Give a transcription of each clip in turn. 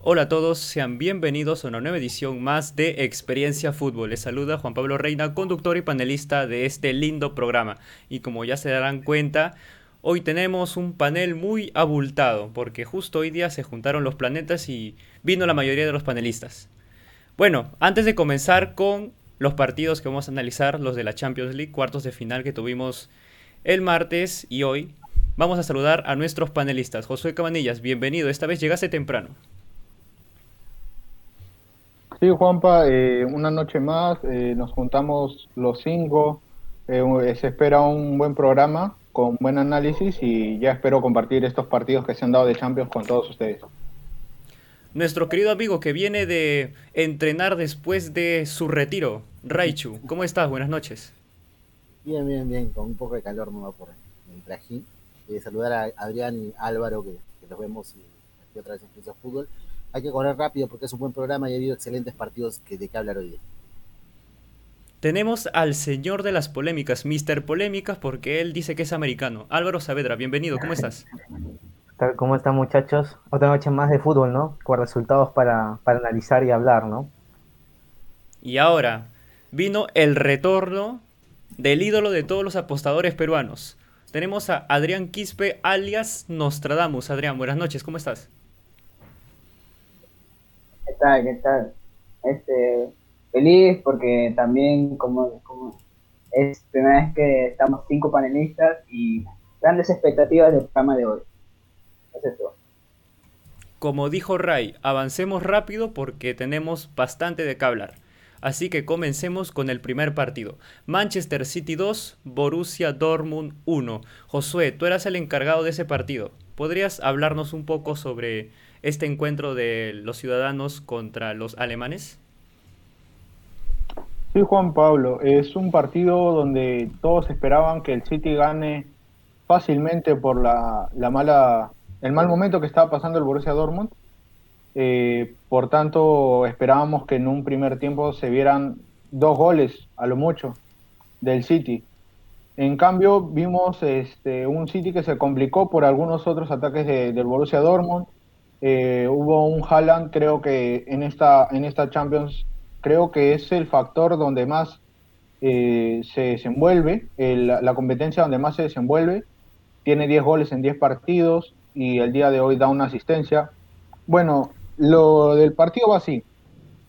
Hola a todos, sean bienvenidos a una nueva edición más de Experiencia Fútbol. Les saluda Juan Pablo Reina, conductor y panelista de este lindo programa. Y como ya se darán cuenta, hoy tenemos un panel muy abultado, porque justo hoy día se juntaron los planetas y vino la mayoría de los panelistas. Bueno, antes de comenzar con los partidos que vamos a analizar, los de la Champions League, cuartos de final que tuvimos el martes y hoy, vamos a saludar a nuestros panelistas. Josué Cabanillas, bienvenido, esta vez llegaste temprano. Sí, Juanpa, eh, una noche más, eh, nos juntamos los cinco, eh, se espera un buen programa con buen análisis y ya espero compartir estos partidos que se han dado de Champions con todos ustedes. Nuestro querido amigo que viene de entrenar después de su retiro, Raichu, ¿cómo estás? Buenas noches. Bien, bien, bien, con un poco de calor no va por el trajín. saludar a Adrián y Álvaro, que, los vemos y, otra vez en Fútbol hay que correr rápido porque es un buen programa y ha habido excelentes partidos que, de qué hablar hoy día. Tenemos al señor de las polémicas, Mr. Polémicas, porque él dice que es americano. Álvaro Saavedra, bienvenido, ¿cómo estás? ¿Cómo están muchachos? Otra noche más de fútbol, ¿no? Con resultados para, para analizar y hablar, ¿no? Y ahora vino el retorno del ídolo de todos los apostadores peruanos. Tenemos a Adrián Quispe, alias Nostradamus. Adrián, buenas noches, ¿cómo estás? ¿Qué tal? ¿Qué tal? Este, feliz porque también como, es primera vez que estamos cinco panelistas y grandes expectativas del programa de hoy. Es todo. Como dijo Ray, avancemos rápido porque tenemos bastante de qué hablar. Así que comencemos con el primer partido. Manchester City 2, Borussia Dortmund 1. Josué, tú eras el encargado de ese partido. ¿Podrías hablarnos un poco sobre este encuentro de los ciudadanos contra los alemanes? Sí, Juan Pablo, es un partido donde todos esperaban que el City gane fácilmente por la, mala, el mal momento que estaba pasando el Borussia Dortmund. Eh, por tanto, esperábamos que en un primer tiempo se vieran dos goles, a lo mucho, del City. En cambio, vimos este, un City que se complicó por algunos otros ataques del Borussia Dortmund. Eh, hubo un Haaland, creo que en esta, en esta Champions, creo que es el factor donde más eh, se desenvuelve, la competencia donde más se desenvuelve. Tiene 10 goles en 10 partidos y el día de hoy da una asistencia. Bueno, lo del partido va así.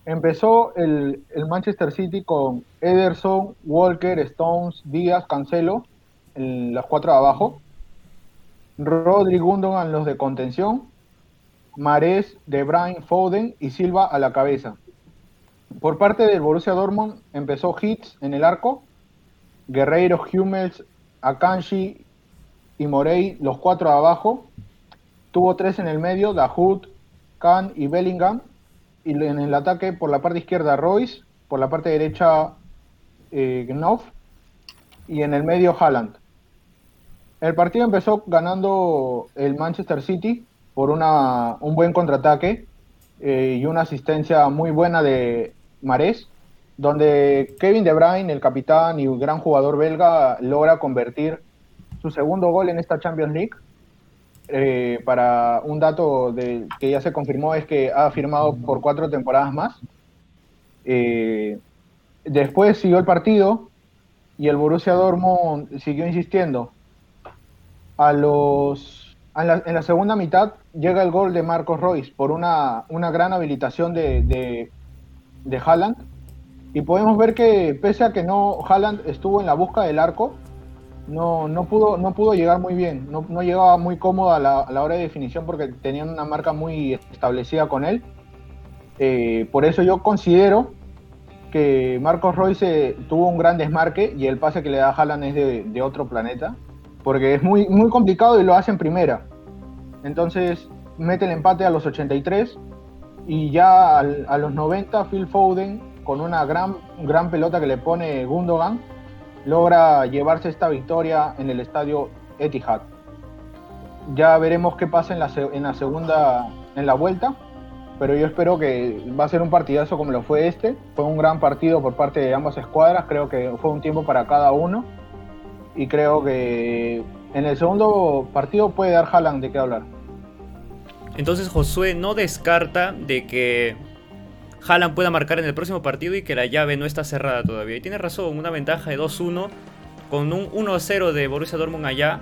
Empezó el, el Manchester City con Ederson, Walker, Stones, Díaz, Cancelo, en las cuatro de abajo. Rodri Gundogan los de contención, Marés, De Bruyne, Foden y Silva a la cabeza. Por parte del Borussia Dortmund empezó Hits en el arco, Guerreiro, Hummels, Akanji y Morey, los cuatro abajo. Tuvo tres en el medio, Dahoud, Kahn y Bellingham. Y en el ataque por la parte izquierda Royce, por la parte derecha eh, Knopf y en el medio Haaland. El partido empezó ganando el Manchester City por una, un buen contraataque eh, y una asistencia muy buena de Marés, donde Kevin De Bruyne, el capitán y un gran jugador belga, logra convertir su segundo gol en esta Champions League. Eh, para un dato que ya se confirmó es que ha firmado por cuatro temporadas más. Eh, después siguió el partido y el Borussia Dortmund siguió insistiendo. A los en la, segunda mitad llega el gol de Marcos Royce por una, una gran habilitación de, de, Haaland. Y podemos ver que pese a que no Haaland estuvo en la busca del arco, no, no, pudo, no pudo llegar muy bien, no, no llegaba muy cómodo a la, a la, hora de definición porque tenían una marca muy establecida con él. Eh, por eso yo considero que Marcos Royce tuvo un gran desmarque y el pase que le da Haaland es de, de otro planeta porque es muy, muy complicado y lo hace en primera. Entonces mete el empate a los 83 y ya a los 90 Phil Foden con una gran, gran pelota que le pone Gundogan logra llevarse esta victoria en el estadio Etihad. Ya veremos qué pasa en la, en la segunda, en la vuelta, pero yo espero que va a ser un partidazo como lo fue este. Fue un gran partido por parte de ambas escuadras, creo que fue un tiempo para cada uno y creo que en el segundo partido puede dar Haaland de qué hablar. Entonces Josué no descarta de que Haaland pueda marcar en el próximo partido y que la llave no está cerrada todavía. Y tiene razón, una ventaja de 2-1 con un 1-0 de Borussia Dortmund allá,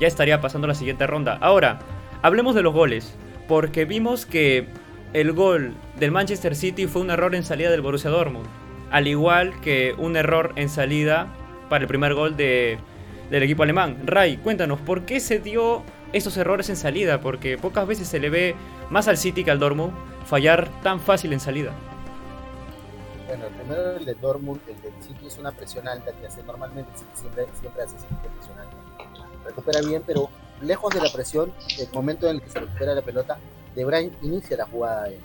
ya estaría pasando la siguiente ronda. Ahora, hablemos de los goles, porque vimos que el gol del Manchester City fue un error en salida del Borussia Dortmund, al igual que un error en salida para el primer gol de, del equipo alemán. Ray, cuéntanos, ¿por qué se dio esos errores en salida? Porque pocas veces se le ve más al City que al Dortmund fallar tan fácil en salida. Bueno, el primero el de Dortmund, el del City es una presión alta que hace normalmente, siempre, siempre hace presión alta. Recupera bien, pero lejos de la presión, el momento en el que se recupera la pelota, De Bruyne inicia la jugada él.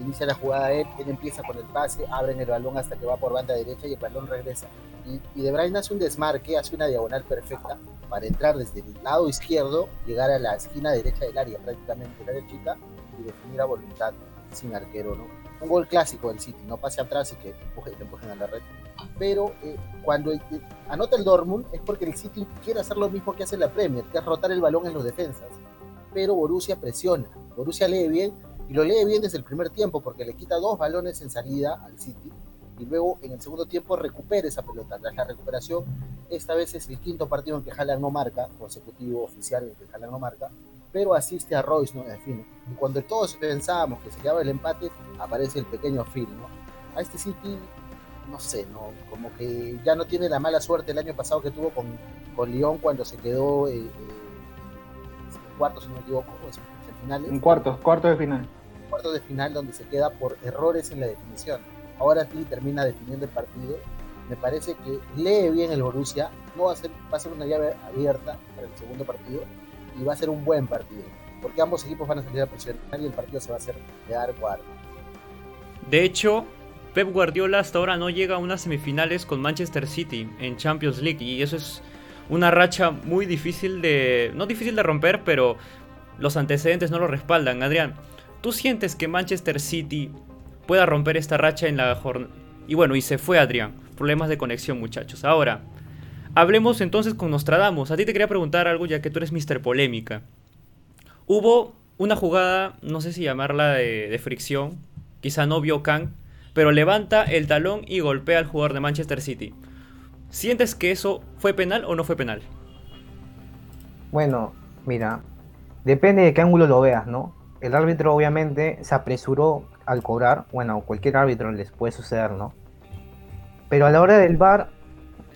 Inicia la jugada él, él empieza con el pase, abren el balón hasta que va por banda derecha y el balón regresa. Y, y De Bruyne hace un desmarque, hace una diagonal perfecta para entrar desde el lado izquierdo, llegar a la esquina derecha del área, prácticamente el área chica, y definir a voluntad sin arquero, ¿no? un gol clásico del City, no pase atrás y que empuje, te empujen a la red. Pero eh, cuando eh, anota el Dortmund es porque el City quiere hacer lo mismo que hace la Premier, que es rotar el balón en los defensas. Pero Borussia presiona, Borussia lee bien y lo lee bien desde el primer tiempo porque le quita dos balones en salida al City y luego en el segundo tiempo recupera esa pelota. Tras la recuperación, esta vez es el quinto partido en que Haaland no marca, consecutivo oficial en que Haaland no marca, pero asiste a Royce, ¿no? En fin, y cuando todos pensábamos que se quedaba el empate, aparece el pequeño Phil, ¿no? A este City, no sé, ¿no? Como que ya no tiene la mala suerte el año pasado que tuvo con, con Lyon cuando se quedó eh, eh, en cuartos, si no me equivoco, en finales. En cuartos, cuartos de final. Cuartos de final donde se queda por errores en la definición. Ahora sí termina definiendo el partido. Me parece que lee bien el Borussia, no va a ser, va a ser una llave abierta para el segundo partido y va a ser un buen partido, porque ambos equipos van a salir a presionar y el partido se va a hacer de arco a De hecho, Pep Guardiola hasta ahora no llega a unas semifinales con Manchester City en Champions League y eso es una racha muy difícil de... no difícil de romper, pero los antecedentes no lo respaldan. Adrián, ¿tú sientes que Manchester City pueda romper esta racha en la jornada? Y bueno, y se fue Adrián. Problemas de conexión muchachos. Ahora, Hablemos entonces con Nostradamus. A ti te quería preguntar algo ya que tú eres Mr. Polémica. Hubo una jugada, no sé si llamarla de, fricción, quizá no vio Kang, pero levanta el talón y golpea al jugador de Manchester City. ¿Sientes que eso fue penal o no fue penal? Bueno, mira, depende de qué ángulo lo veas, ¿no? El árbitro obviamente se apresuró al cobrar, bueno, cualquier árbitro les puede suceder, ¿no? Pero a la hora del VAR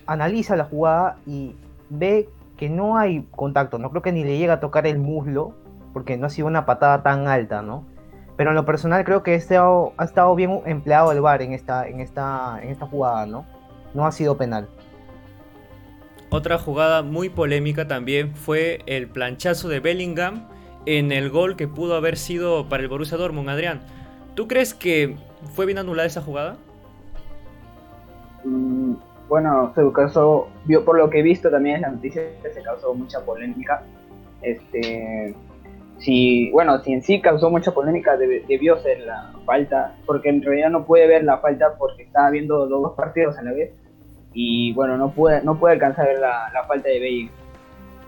analiza la jugada y ve que no hay contacto, no creo que ni le llega a tocar el muslo, porque no ha sido una patada tan alta, ¿no? Pero en lo personal creo que este ha, estado bien empleado el VAR en esta, en, esta, en esta jugada, ¿no? No ha sido penal. Otra jugada muy polémica también fue el planchazo de Bellingham en el gol que pudo haber sido para el Borussia Dortmund, Adrián. ¿Tú crees que fue bien anulada esa jugada? Mm, bueno, se causó, vio por lo que he visto también en la noticia, se causó mucha polémica. Este, si, bueno, si en sí causó mucha polémica, debió ser la falta, porque en realidad no puede ver la falta porque estaba viendo dos partidos a la vez y bueno, no puede, no puede alcanzar a ver la, falta de Bellingham.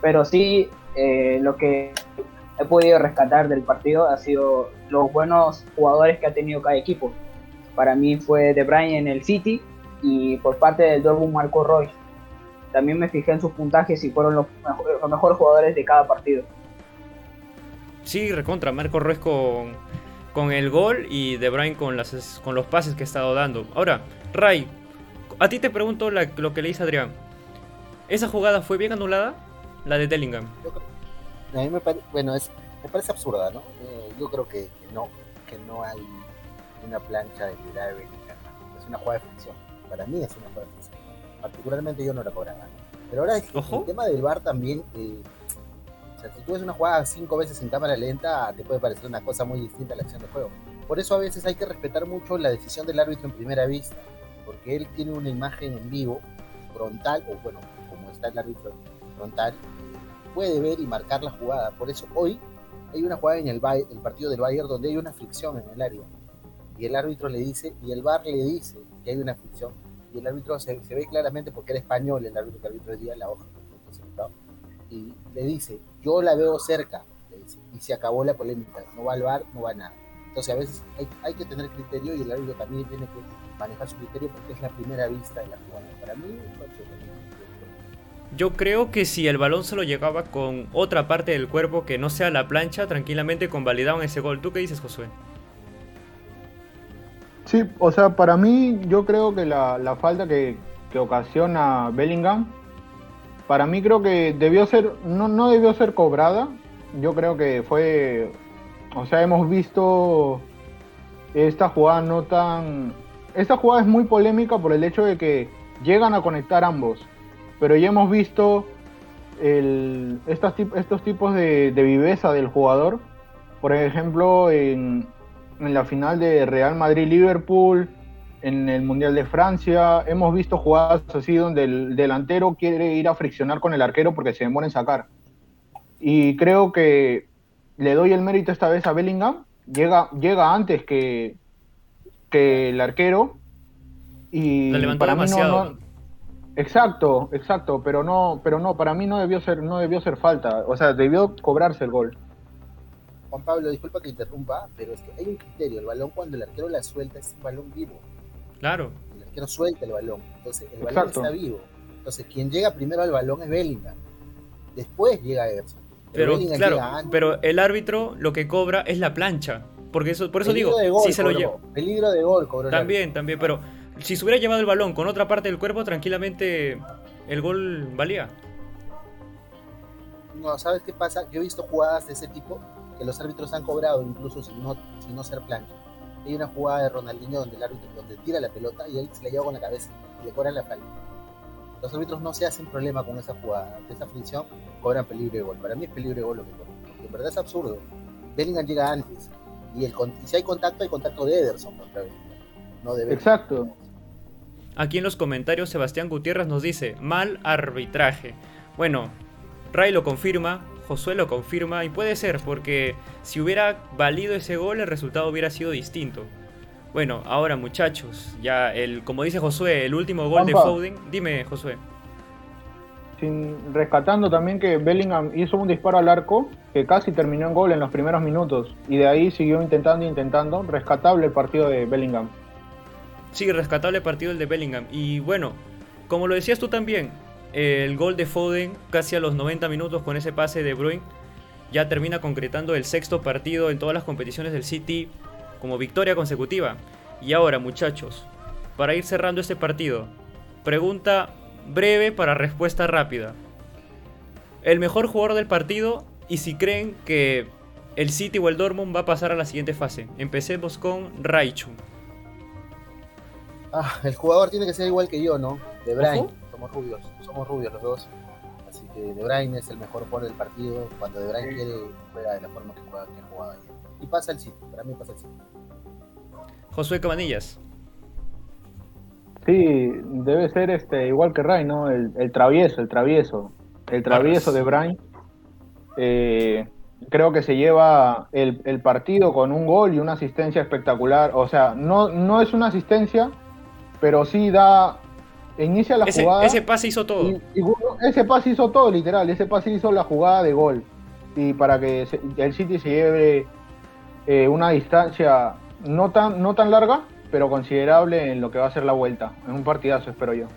Pero sí, eh, lo que he podido rescatar del partido ha sido los buenos jugadores que ha tenido cada equipo. Para mí fue De Bruyne en el City, y por parte del Dortmund Marco Royce. También me fijé en sus puntajes y fueron los, mejores jugadores de cada partido. Sí, recontra, Marco Royce con, con el gol y De Bruyne con, las, con los pases que ha estado dando. Ahora, Ray, a ti te pregunto lo que le dice Adrián. ¿Esa jugada fue bien anulada? La de Tellingham. A mí me, bueno, es, me parece absurda, ¿no? Eh, yo creo que, no, que no hay una plancha de tirar Es una jugada de ficción para mí es una fuerza. Particularmente yo no la cobraba. Pero ahora el tema del bar también, eh, o sea, si tú ves una jugada cinco veces en cámara lenta, te puede parecer una cosa muy distinta a la acción de juego. Por eso a veces hay que respetar mucho la decisión del árbitro en primera vista, porque él tiene una imagen en vivo, frontal, o bueno, como está el árbitro frontal, puede ver y marcar la jugada. Por eso hoy hay una jugada en el, el partido del Bayern donde hay una fricción en el área. Y el árbitro le dice, y el VAR le dice, que hay una fricción y el árbitro se, ve claramente porque era español el árbitro, el árbitro de día la hoja y le dice, yo la veo cerca, y se acabó la polémica, no va al bar, no va a nada. Entonces a veces hay, hay que tener criterio y el árbitro también tiene que manejar su criterio porque es la primera vista de la jugada. Para mí, yo creo que si el balón se lo llegaba con otra parte del cuerpo que no sea la plancha, tranquilamente convalidaban ese gol. ¿Tú qué dices, Josué? Sí, o sea, para mí yo creo que la, falta que, que, ocasiona Bellingham, para mí creo que debió ser, no, no debió ser cobrada. Yo creo que fue, o sea, hemos visto esta jugada no tan... Esta jugada es muy polémica por el hecho de que llegan a conectar ambos pero ya hemos visto el, estos, estos tipos de, viveza del jugador. Por ejemplo, en, en la final de Real Madrid-Liverpool, en el Mundial de Francia, hemos visto jugadas así donde el delantero quiere ir a friccionar con el arquero porque se demora en sacar. Y creo que le doy el mérito esta vez a Bellingham. Llega, llega antes que, que el arquero. Y para mí no, Exacto, exacto, pero no, pero no, para mí no debió ser, no debió ser falta, o sea, debió cobrarse el gol. Juan Pablo, disculpa que interrumpa, pero es que hay un criterio, el balón cuando el arquero la suelta es un balón vivo. Claro. El arquero suelta el balón, entonces el balón está vivo. Entonces quien llega primero al balón es Bellingham, después llega Ederson. Pero, claro, pero el árbitro lo que cobra es la plancha, porque eso, por eso digo, si se lo lleva. Peligro de gol cobró. También, también, pero si se hubiera llevado el balón con otra parte del cuerpo, tranquilamente el gol valía. No, ¿sabes qué pasa? Yo he visto jugadas de ese tipo que los árbitros han cobrado incluso sin no, sin no ser plancha. Hay una jugada de Ronaldinho donde el árbitro donde tira la pelota y él se la lleva con la cabeza y le cobran la falta. Los árbitros no se hacen problema con esa jugada, de esa función, cobran peligro de gol. Para mí es peligro de gol lo que cobran, en verdad es absurdo. Bellingham llega antes y, el, y si hay contacto, hay contacto de Ederson contra No de Exacto. Aquí en los comentarios Sebastián Gutiérrez nos dice, mal arbitraje. Bueno, Ray lo confirma, Josué lo confirma y puede ser porque si hubiera valido ese gol el resultado hubiera sido distinto. Bueno, ahora muchachos, ya el como dice Josué, el último gol de Foden, dime Josué. Sin, rescatando también que Bellingham hizo un disparo al arco que casi terminó en gol en los primeros minutos y de ahí siguió intentando e intentando, rescatable el partido de Bellingham. Sí, rescatable partido el de Bellingham. Y bueno, como lo decías tú también, el gol de Foden casi a los 90 minutos con ese pase de Bruin ya termina concretando el sexto partido en todas las competiciones del City como victoria consecutiva. Y ahora, muchachos, para ir cerrando este partido, pregunta breve para respuesta rápida. El mejor jugador del partido y si creen que el City o el Dortmund va a pasar a la siguiente fase. Empecemos con Raichu. Ah, el jugador tiene que ser igual que yo, ¿no? De Bruyne. Somos rubios, somos rubios los dos. Así que De Bruyne es el mejor jugador del partido. Cuando De Bruyne quiere, juega de la forma que juega, que jugado ayer. Y pasa el sitio, para mí pasa el sitio. Josué Cabanillas. Sí, debe ser este igual que Ray, ¿no? El, travieso, el travieso. El travieso de Brian. Eh, creo que se lleva el, el, partido con un gol y una asistencia espectacular. O sea, no, no es una asistencia, pero sí da. Inicia la jugada. Ese pase hizo todo. ese pase hizo todo, literal. Ese pase hizo la jugada de gol. Y para que el City se lleve eh, una distancia no tan, no tan larga, pero considerable en lo que va a ser la vuelta. En un partidazo, espero yo.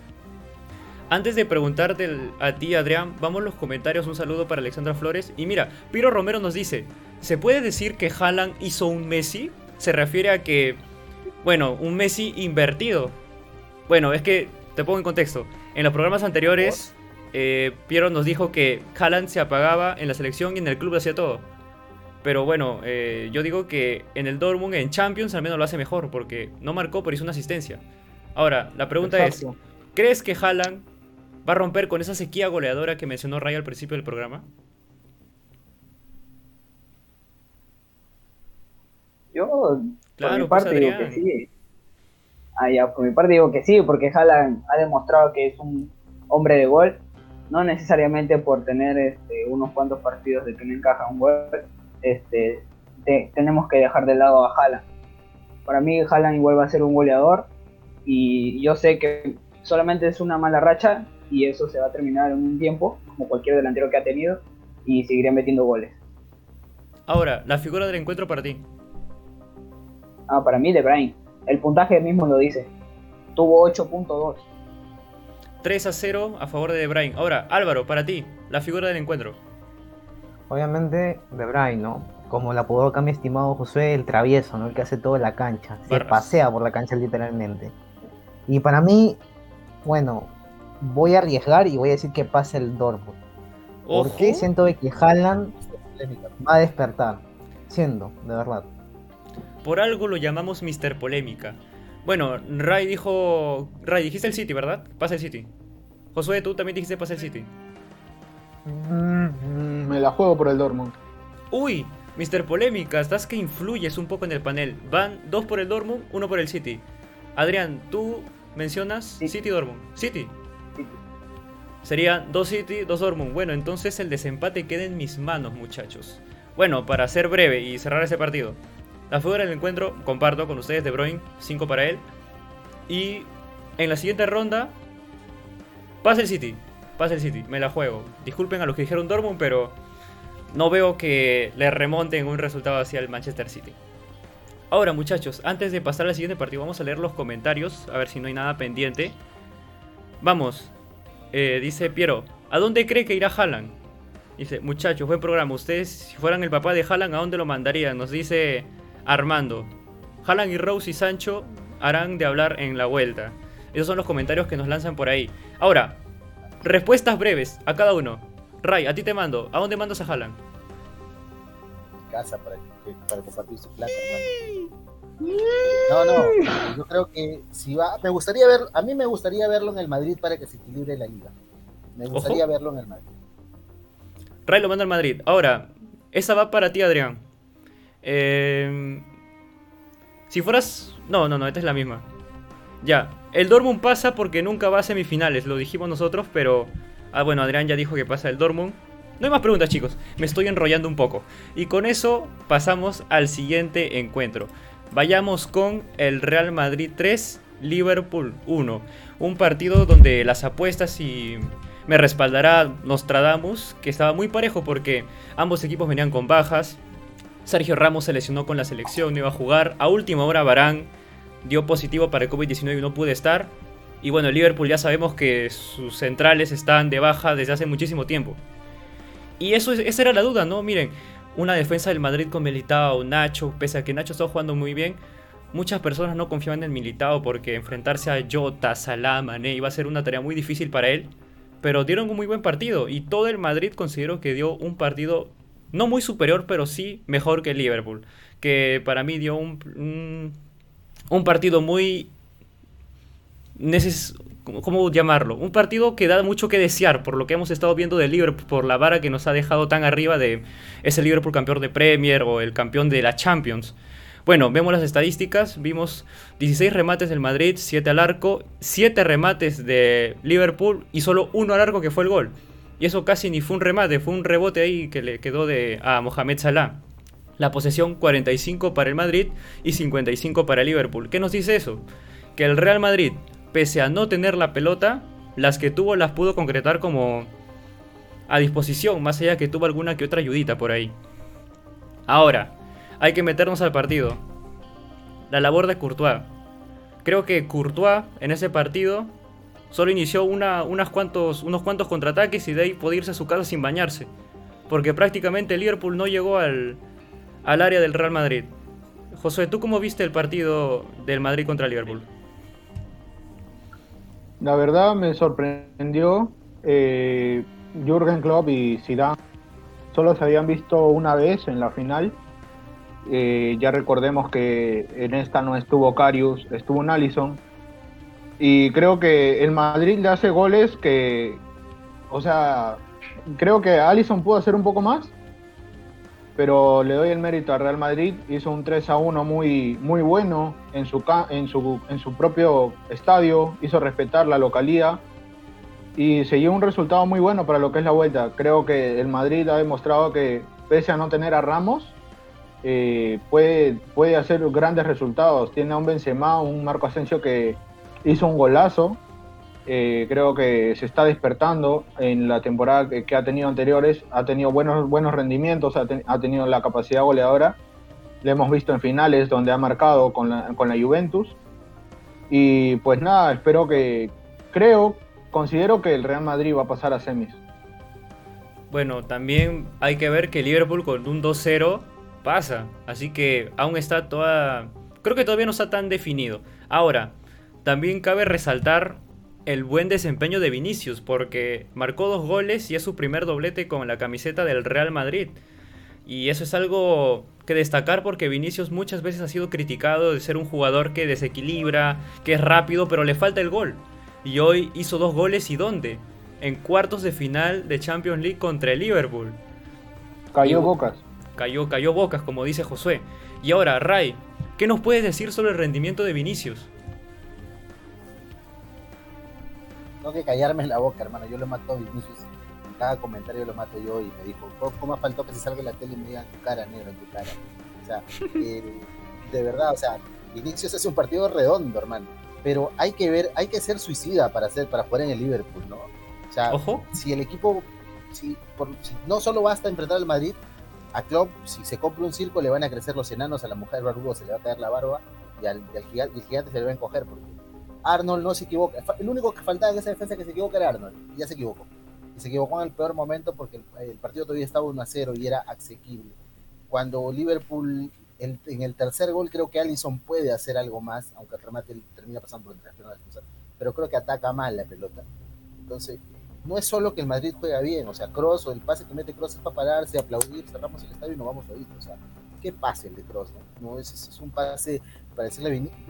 Antes de preguntarte a ti, Adrián, vamos a los comentarios. Un saludo para Alexandra Flores. Y mira, Piro Romero nos dice: ¿Se puede decir que Haaland hizo un Messi? Se refiere a que, bueno, un Messi invertido. Bueno, es que te pongo en contexto. En los programas anteriores, eh, Piero nos dijo que Haaland se apagaba en la selección y en el club hacía todo. Pero bueno, eh, yo digo que en el Dortmund, en Champions, al menos lo hace mejor, porque no marcó, pero hizo una asistencia. Ahora, la pregunta es, ¿crees que Haaland va a romper con esa sequía goleadora que mencionó Ray al principio del programa? Yo, claro, por mi pues, parte, digo que sí. Ah, ya, por mi parte digo que sí, porque Haaland ha demostrado que es un hombre de gol, no necesariamente por tener este, unos cuantos partidos de que no encaja un gol, este, tenemos que dejar de lado a Haaland. Para mí Haaland igual va a ser un goleador y yo sé que solamente es una mala racha y eso se va a terminar en un tiempo, como cualquier delantero que ha tenido, y seguiré metiendo goles. Ahora, la figura del encuentro para ti. Ah, para mí De Bruyne. El puntaje mismo lo dice. Tuvo 8.2. 3 a 0 a favor de De Bruyne. Ahora, Álvaro, para ti, la figura del encuentro. Obviamente, De Bruyne, ¿no? Como la apodó acá mi estimado José, el travieso, ¿no? El que hace toda la cancha. Se Barras. pasea por la cancha literalmente. Y para mí, bueno, voy a arriesgar y voy a decir que pasa el Dortmund. Porque siento de que Haaland Polémica. va a despertar. Siendo, de verdad. Por algo lo llamamos Mr. Polémica. Bueno, Ray dijo. Ray, dijiste el City, ¿verdad? Pasa el City. Josué, tú también dijiste pasa el City. Mm, Me la juego por el Dortmund. Uy, Mr. Polémica, estás que influyes un poco en el panel. Van dos por el Dortmund, uno por el City. Adrián, tú mencionas Sí. City Dortmund. City. Sí. Sería dos City, dos Dortmund. Bueno, entonces el desempate queda en mis manos, muchachos. Bueno, para ser breve y cerrar ese partido. La figura del encuentro, comparto con ustedes De Bruyne, 5 para él. Y en la siguiente ronda, pasa el City. Pasa el City, me la juego. Disculpen a los que dijeron Dortmund, pero no veo que le remonten un resultado hacia el Manchester City. Ahora, muchachos, antes de pasar al siguiente partido, vamos a leer los comentarios, a ver si no hay nada pendiente. Vamos, eh, dice Piero, ¿a dónde cree que irá Haaland? Dice, muchachos, buen programa. Ustedes, si fueran el papá de Haaland, ¿a dónde lo mandarían? Nos dice Armando. Haaland y Rose y Sancho harán de hablar en la vuelta. Esos son los comentarios que nos lanzan por ahí. Ahora, respuestas breves a cada uno. Ray, a ti te mando. ¿A dónde mandas a Haaland? casa para, compartir su plata, hermano. No, no, yo creo que si va, me gustaría ver, a mí me gustaría verlo en el Madrid para que se equilibre la liga. Me gustaría Ojo. verlo en el Madrid. Ray lo manda al Madrid. Ahora, esa va para ti, Adrián. Eh, si fueras. No, no, no, esta es la misma. Ya. El Dortmund pasa porque nunca va a semifinales, lo dijimos nosotros, pero. Ah, bueno, Adrián ya dijo que pasa el Dortmund. No hay más preguntas, chicos. Me estoy enrollando un poco. Y con eso pasamos al siguiente encuentro. Vayamos con el Real Madrid 3, Liverpool 1. Un partido donde las apuestas y me respaldará Nostradamus, que estaba muy parejo porque ambos equipos venían con bajas. Sergio Ramos se lesionó con la selección, no iba a jugar. A última hora Barán dio positivo para el COVID-19 y no pude estar. Y bueno, Liverpool ya sabemos que sus centrales están de baja desde hace muchísimo tiempo. Y eso, es- esa era la duda, ¿no? Miren, una defensa del Madrid con Militao, Nacho, pese a que Nacho estaba jugando muy bien, muchas personas no confiaban en Militao porque enfrentarse a Jota, Salah, Mané iba a ser una tarea muy difícil para él. Pero dieron un muy buen partido y todo el Madrid considero que dio un partido no muy superior, pero sí mejor que Liverpool. Que para mí dio un, un, partido muy... neces- ¿cómo- ¿Cómo llamarlo? Un partido que da mucho que desear por lo que hemos estado viendo del Liverpool, por la vara que nos ha dejado tan arriba de ese Liverpool campeón de Premier o el campeón de la Champions. Bueno, vemos las estadísticas, vimos 16 remates del Madrid, 7 al arco, 7 remates de Liverpool y solo uno al arco que fue el gol. Y eso casi ni fue un remate, fue un rebote ahí que le quedó de, a Mohamed Salah. La posesión 45 para el Madrid y 55 para el Liverpool. ¿Qué nos dice eso? Que el Real Madrid, pese a no tener la pelota, las que tuvo las pudo concretar como a disposición, más allá que tuvo alguna que otra ayudita por ahí. Ahora, hay que meternos al partido. La labor de Courtois. Creo que Courtois en ese partido solo inició una, unas cuantos, unos cuantos contraataques y de ahí pudo irse a su casa sin bañarse. Porque prácticamente Liverpool no llegó al, al área del Real Madrid. José, ¿tú cómo viste el partido del Madrid contra Liverpool? La verdad me sorprendió. eh, Jürgen Klopp y Zidane solo se habían visto una vez en la final. Eh, ya recordemos que en esta no estuvo Karius, estuvo un Allison. Y creo que el Madrid le hace goles que, o sea, creo que Allison pudo hacer un poco más, pero le doy el mérito al Real Madrid. Hizo un 3 a 1 muy, muy bueno en su, en, su, en su propio estadio, hizo respetar la localidad y se llevó un resultado muy bueno para lo que es la vuelta. Creo que el Madrid ha demostrado que, pese a no tener a Ramos, eh, puede, puede hacer grandes resultados. Tiene a un Benzema, un Marco Asensio que hizo un golazo. eh, creo que se está despertando en la temporada que, ha tenido anteriores, ha tenido buenos, buenos rendimientos, ha, ha, tenido la capacidad goleadora, lo hemos visto en finales donde ha marcado con la, con la Juventus, y pues nada, espero que, creo, considero que el Real Madrid va a pasar a semis. Bueno, también hay que ver que Liverpool con un 2-0 pasa, así que aún está toda... Creo que todavía no está tan definido. Ahora, también cabe resaltar el buen desempeño de Vinicius, porque marcó dos goles y es su primer doblete con la camiseta del Real Madrid. Y eso es algo que destacar porque Vinicius muchas veces ha sido criticado de ser un jugador que desequilibra, que es rápido, pero le falta el gol. Y hoy hizo dos goles y ¿dónde? En cuartos de final de Champions League contra el Liverpool. Cayó Bocas. Cayó, cayó Bocas, como dice Josué. Y ahora, Ray, ¿qué nos puedes decir sobre el rendimiento de Vinicius? Tengo que callarme en la boca, hermano. Yo lo mato a Vinicius. En cada comentario lo mato yo y me dijo, ¿cómo faltó que se salga la tele y me digan tu cara, negro, en tu cara? O sea, eh, de verdad, o sea, Vinicius hace un partido redondo, hermano. Pero hay que ver, hay que ser suicida para hacer, para jugar en el Liverpool, ¿no? O sea, Ojo. si el equipo, si, por, si no solo basta enfrentar al Madrid, a Klopp, si se compra un circo, le van a crecer los enanos, a la mujer barbudo se le va a caer la barba y al, gigante, el gigante se le va a encoger porque Arnold no se equivoca. El único que faltaba en esa defensa que se equivoca era Arnold. Y ya se equivocó. Y se equivocó en el peor momento porque el, partido todavía estaba 1 a 0 y era asequible. Cuando Liverpool, en, el tercer gol, creo que Allison puede hacer algo más, aunque el remate termina pasando por entre las piernas Pero creo que ataca mal la pelota. Entonces, no es solo que el Madrid juega bien, o sea, Cross o el pase que mete Cross es para pararse, aplaudir, cerramos el estadio y nos vamos a oír. O sea, ¿qué pase el de Cross? No, no es, es un pase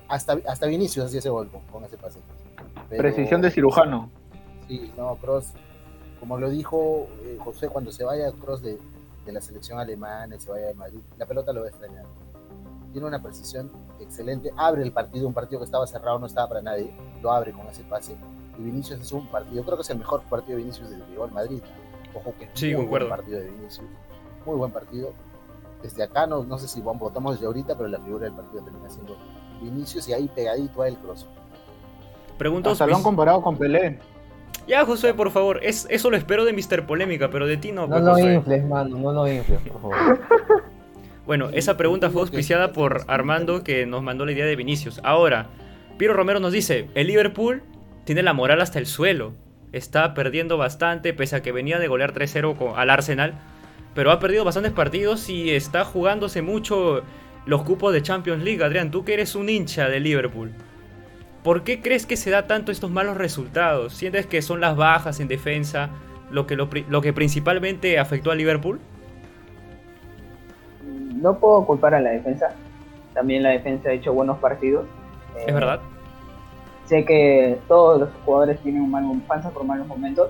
hasta, hasta Vinicius hacía ese gol con, ese pase. Precisión de cirujano. Sí, no, Cross, como lo dijo eh, José, cuando se vaya Cross de, de, la selección alemana y se vaya de Madrid, la pelota lo va a extrañar. Tiene una precisión excelente, abre el partido, un partido que estaba cerrado, no estaba para nadie, lo abre con ese pase. Y Vinicius es un partido, creo que es el mejor partido de Vinicius desde que llegó al Madrid. Ojo que es sí, muy buen partido de Vinicius, muy buen partido desde acá, no, no sé si votamos desde ahorita, pero la figura del partido termina siendo Vinicius y ahí pegadito a el cross. Pregunto. Hasta lo han comparado con Pelé. Ya, José, por favor, es, eso lo espero de Mr. Polémica, pero de ti no. No pues, lo infles, mano, no lo infles, por favor. Bueno, esa pregunta fue auspiciada por Armando que nos mandó la idea de Vinicius. Ahora, Piero Romero nos dice, el Liverpool tiene la moral hasta el suelo. Está perdiendo bastante, pese a que venía de golear 3-0 al Arsenal pero ha perdido bastantes partidos y está jugándose mucho los cupos de Champions League. Adrián, tú que eres un hincha de Liverpool, ¿por qué crees que se da tanto estos malos resultados? ¿Sientes que son las bajas en defensa lo que, lo, que principalmente afectó a Liverpool? No puedo culpar a la defensa. También la defensa ha hecho buenos partidos. Es eh, verdad. Sé que todos los jugadores tienen un mal, panza por malos momentos,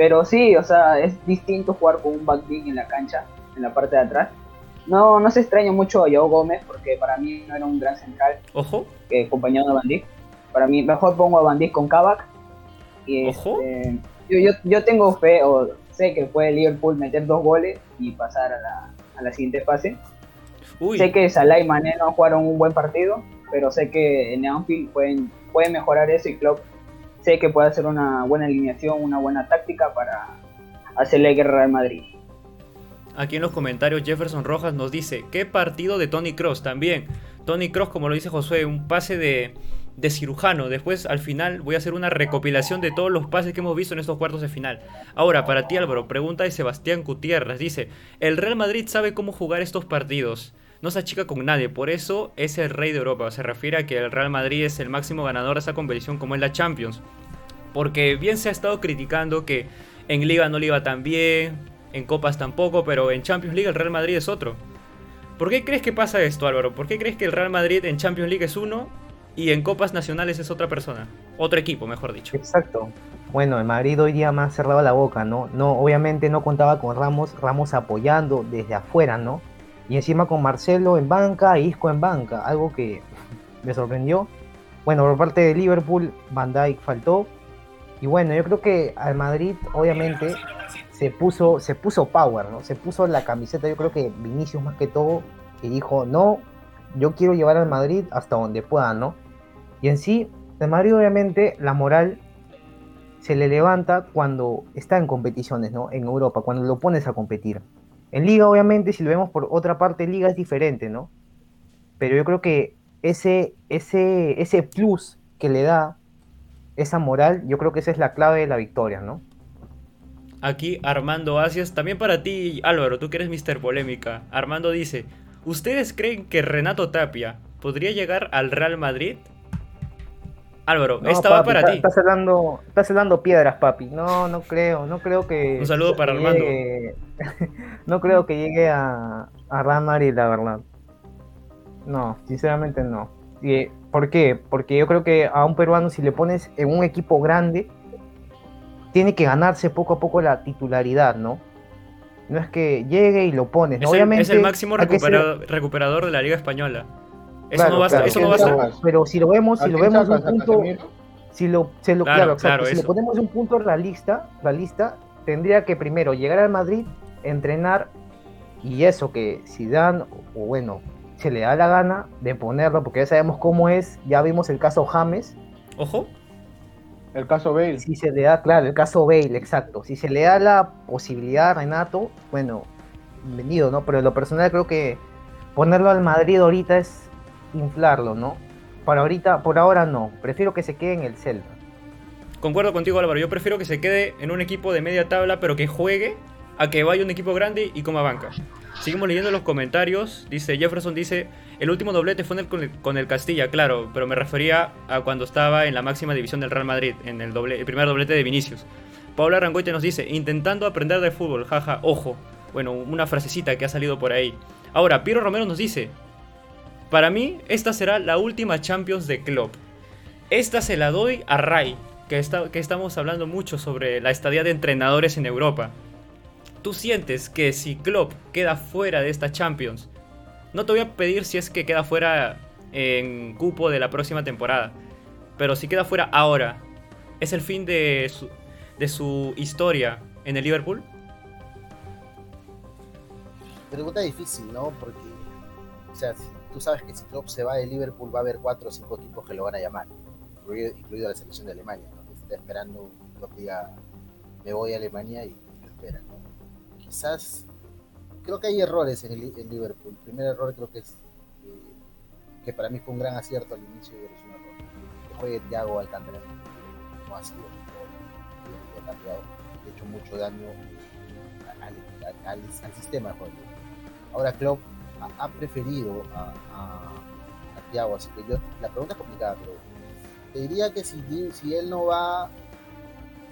pero sí, o sea, es distinto jugar con un backbeat en la cancha, en la parte de atrás. No, no se extraña mucho a Joao Gómez porque para mí no era un gran central. Ojo. Que acompañado a Van Para mí mejor pongo a Van con Kavak. Y Ojo. Este, yo, yo, yo, tengo fe, o sé que puede Liverpool meter dos goles y pasar a la, a la siguiente fase. Sé que Salah y Mané no jugaron un buen partido, pero sé que en Anfield pueden, pueden mejorar eso y Klopp sé que puede hacer una buena alineación, una buena táctica para hacerle guerra al Madrid. Aquí en los comentarios Jefferson Rojas nos dice, ¿qué partido de Tony Cross? También, Tony Cross, como lo dice Josué, un pase de, de cirujano. Después, al final, voy a hacer una recopilación de todos los pases que hemos visto en estos cuartos de final. Ahora, para ti Álvaro, pregunta de Sebastián Gutiérrez. Dice, ¿el Real Madrid sabe cómo jugar estos partidos? No se achica con nadie, por eso es el rey de Europa. Se refiere a que el Real Madrid es el máximo ganador de esa competición como es la Champions. Porque bien se ha estado criticando que en Liga no le iba tan bien, en Copas tampoco, pero en Champions League el Real Madrid es otro. ¿Por qué crees que pasa esto, Álvaro? ¿Por qué crees que el Real Madrid en Champions League es uno y en Copas Nacionales es otra persona? Otro equipo, mejor dicho. Exacto. Bueno, el Madrid hoy día más cerrado la boca, ¿no? No, obviamente no contaba con Ramos, Ramos apoyando desde afuera, ¿no? Y encima con Marcelo en banca e Isco en banca, algo que me sorprendió. Bueno, por parte de Liverpool, Van Dijk faltó. Y bueno, yo creo que al Madrid, obviamente, se puso, se puso power, ¿no? Se puso la camiseta, yo creo que Vinicius más que todo, que dijo, no, yo quiero llevar al Madrid hasta donde pueda, ¿no? Y en sí, el Madrid obviamente la moral se le levanta cuando está en competiciones, ¿no? En Europa, cuando lo pones a competir. En Liga, obviamente, si lo vemos por otra parte, Liga es diferente, ¿no? Pero yo creo que ese, ese, ese plus que le da esa moral, yo creo que esa es la clave de la victoria, ¿no? Aquí Armando Asias, también para ti, Álvaro, tú que eres Mr. Polémica. Armando dice, ¿ustedes creen que Renato Tapia podría llegar al Real Madrid? Álvaro, esta va para ti. Estás helando, estás helando piedras, papi. No, no creo, no creo que... Un saludo para Armando. no creo que llegue a, a Real Madrid, la verdad. No, sinceramente no. ¿Por qué? Porque yo creo que a un peruano si le pones en un equipo grande, tiene que ganarse poco a poco la titularidad, ¿no? No es que llegue y lo pones. Es, Obviamente, el, es el máximo recuperador de la Liga Española. Eso no basta, eso no basta. Pero si lo vemos, si lo vemos un punto, si lo, se lo claro, claro, si lo ponemos un punto realista, realista, tendría que primero llegar al Madrid, entrenar y eso que si dan o bueno se le da la gana de ponerlo, porque ya sabemos cómo es, ya vimos el caso James. Ojo. El caso Bale. Si se le da, claro, el caso Bale, exacto. Si se le da la posibilidad a Renato, bueno, bienvenido, ¿no? Pero en lo personal creo que ponerlo al Madrid ahorita es inflarlo, ¿no? Para ahorita, por ahora no. Prefiero que se quede en el Celta. Concuerdo contigo, Álvaro. Yo prefiero que se quede en un equipo de media tabla, pero que juegue a que vaya un equipo grande y coma banca. Seguimos leyendo los comentarios. Dice Jefferson dice, el último doblete fue con, el, Castilla, claro, pero me refería a cuando estaba en la máxima división del Real Madrid, en el, el primer doblete de Vinicius. Paula Rangoite nos dice, intentando aprender de fútbol, jaja, ojo. Bueno, una frasecita que ha salido por ahí. Ahora, Piero Romero nos dice, para mí esta será la última Champions de Klopp. Esta se la doy a Ray, que, está, que estamos hablando mucho sobre la estadía de entrenadores en Europa. ¿Tú sientes que si Klopp queda fuera de esta Champions, no te voy a pedir si es que queda fuera en cupo de la próxima temporada, pero si queda fuera ahora, ¿es el fin de su, de su historia en el Liverpool? Pregunta difícil, ¿no? Porque, o sea, tú sabes que si Klopp se va de Liverpool va a haber cuatro o cinco equipos que lo van a llamar, incluido, la selección de Alemania, ¿no? Está esperando que diga, me voy a Alemania y lo esperan, ¿no? quizás creo que hay errores en, el, Liverpool. El primer error creo que es eh, que para mí fue un gran acierto al inicio y es un error. Que juegue Thiago Alcántara no ha sido ha cambiado, ha hecho mucho daño al, sistema de juego. Ahora Klopp ha, preferido a, a, Thiago, así que yo, la pregunta es complicada, pero te diría que si, si él no va,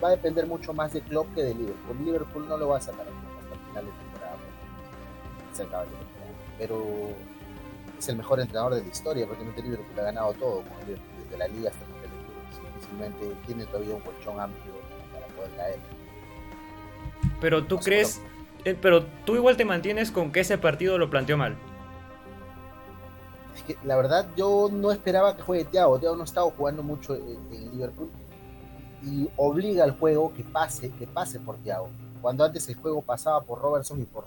va a depender mucho más de Klopp que de Liverpool. Liverpool no lo va a sacar final de temporada. Se acaba de temporada. Pero es el mejor entrenador de la historia, prácticamente Liverpool ha ganado todo, desde la liga hasta el Difícilmente tiene todavía un colchón amplio para poder caer. Pero tú crees, pero tú igual te mantienes con que ese partido lo planteó mal. Es que la verdad yo no esperaba que juegue Thiago, Thiago no estaba jugando mucho en, en Liverpool y obliga al juego que pase, que pase por Thiago cuando antes el juego pasaba por Robertson y por,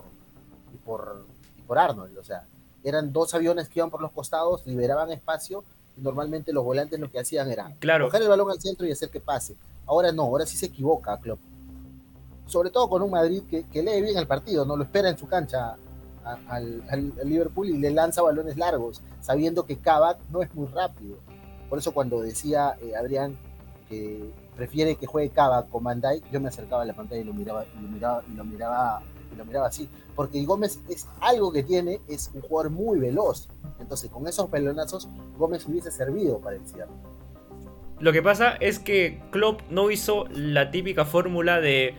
y por, y por Arnold. O sea, eran dos aviones que iban por los costados, liberaban espacio y normalmente los volantes lo que hacían era claro. coger el balón al centro y hacer que pase. Ahora no, ahora sí se equivoca Klopp. Sobre todo con un Madrid que, lee bien el partido, no lo espera en su cancha al, Liverpool y le lanza balones largos, sabiendo que Kavak no es muy rápido. Por eso cuando decía eh, Adrián que prefiere que juegue Cava con Van yo me acercaba a la pantalla y lo miraba, y lo miraba, y lo miraba, y lo miraba así. Porque Gómez es algo que tiene, es un jugador muy veloz. Entonces, con esos pelonazos, Gómez hubiese servido para el cierre. Lo que pasa es que Klopp no hizo la típica fórmula de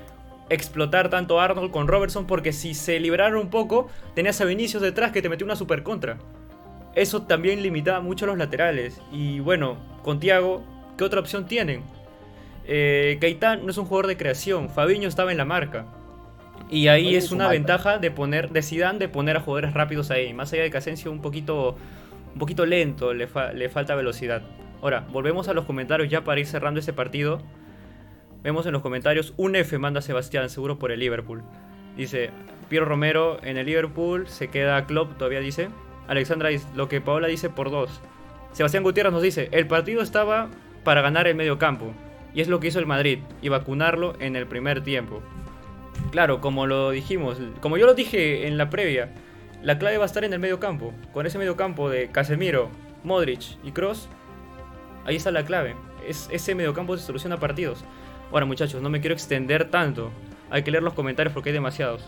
explotar tanto a Arnold con Robertson porque si se liberaron un poco, tenías a Vinicius detrás que te metió una super contra. Eso también limitaba mucho a los laterales. Y bueno, con Thiago, ¿qué otra opción tienen? Eh, no es un jugador de creación, Fabiño estaba en la marca. Y ahí es una ventaja de poner, de Zidane de poner a jugadores rápidos ahí. Más allá de que Asensio un poquito, un poquito lento, le, le falta velocidad. Ahora, volvemos a los comentarios ya para ir cerrando ese partido. Vemos en los comentarios, un F manda Sebastián, seguro por el Liverpool. Dice, Piero Romero en el Liverpool, se queda Klopp, todavía dice. Alexandra dice, lo que Paola dice por dos. Sebastián Gutiérrez nos dice, el partido estaba para ganar el medio campo Y es lo que hizo el Madrid, y vacunarlo en el primer tiempo. Claro, como lo dijimos, como yo lo dije en la previa, la clave va a estar en el medio campo. Con ese medio campo de Casemiro, Modric y Cross, ahí está la clave. Es, ese medio campo se soluciona partidos. Ahora muchachos, no me quiero extender tanto. Hay que leer los comentarios porque hay demasiados.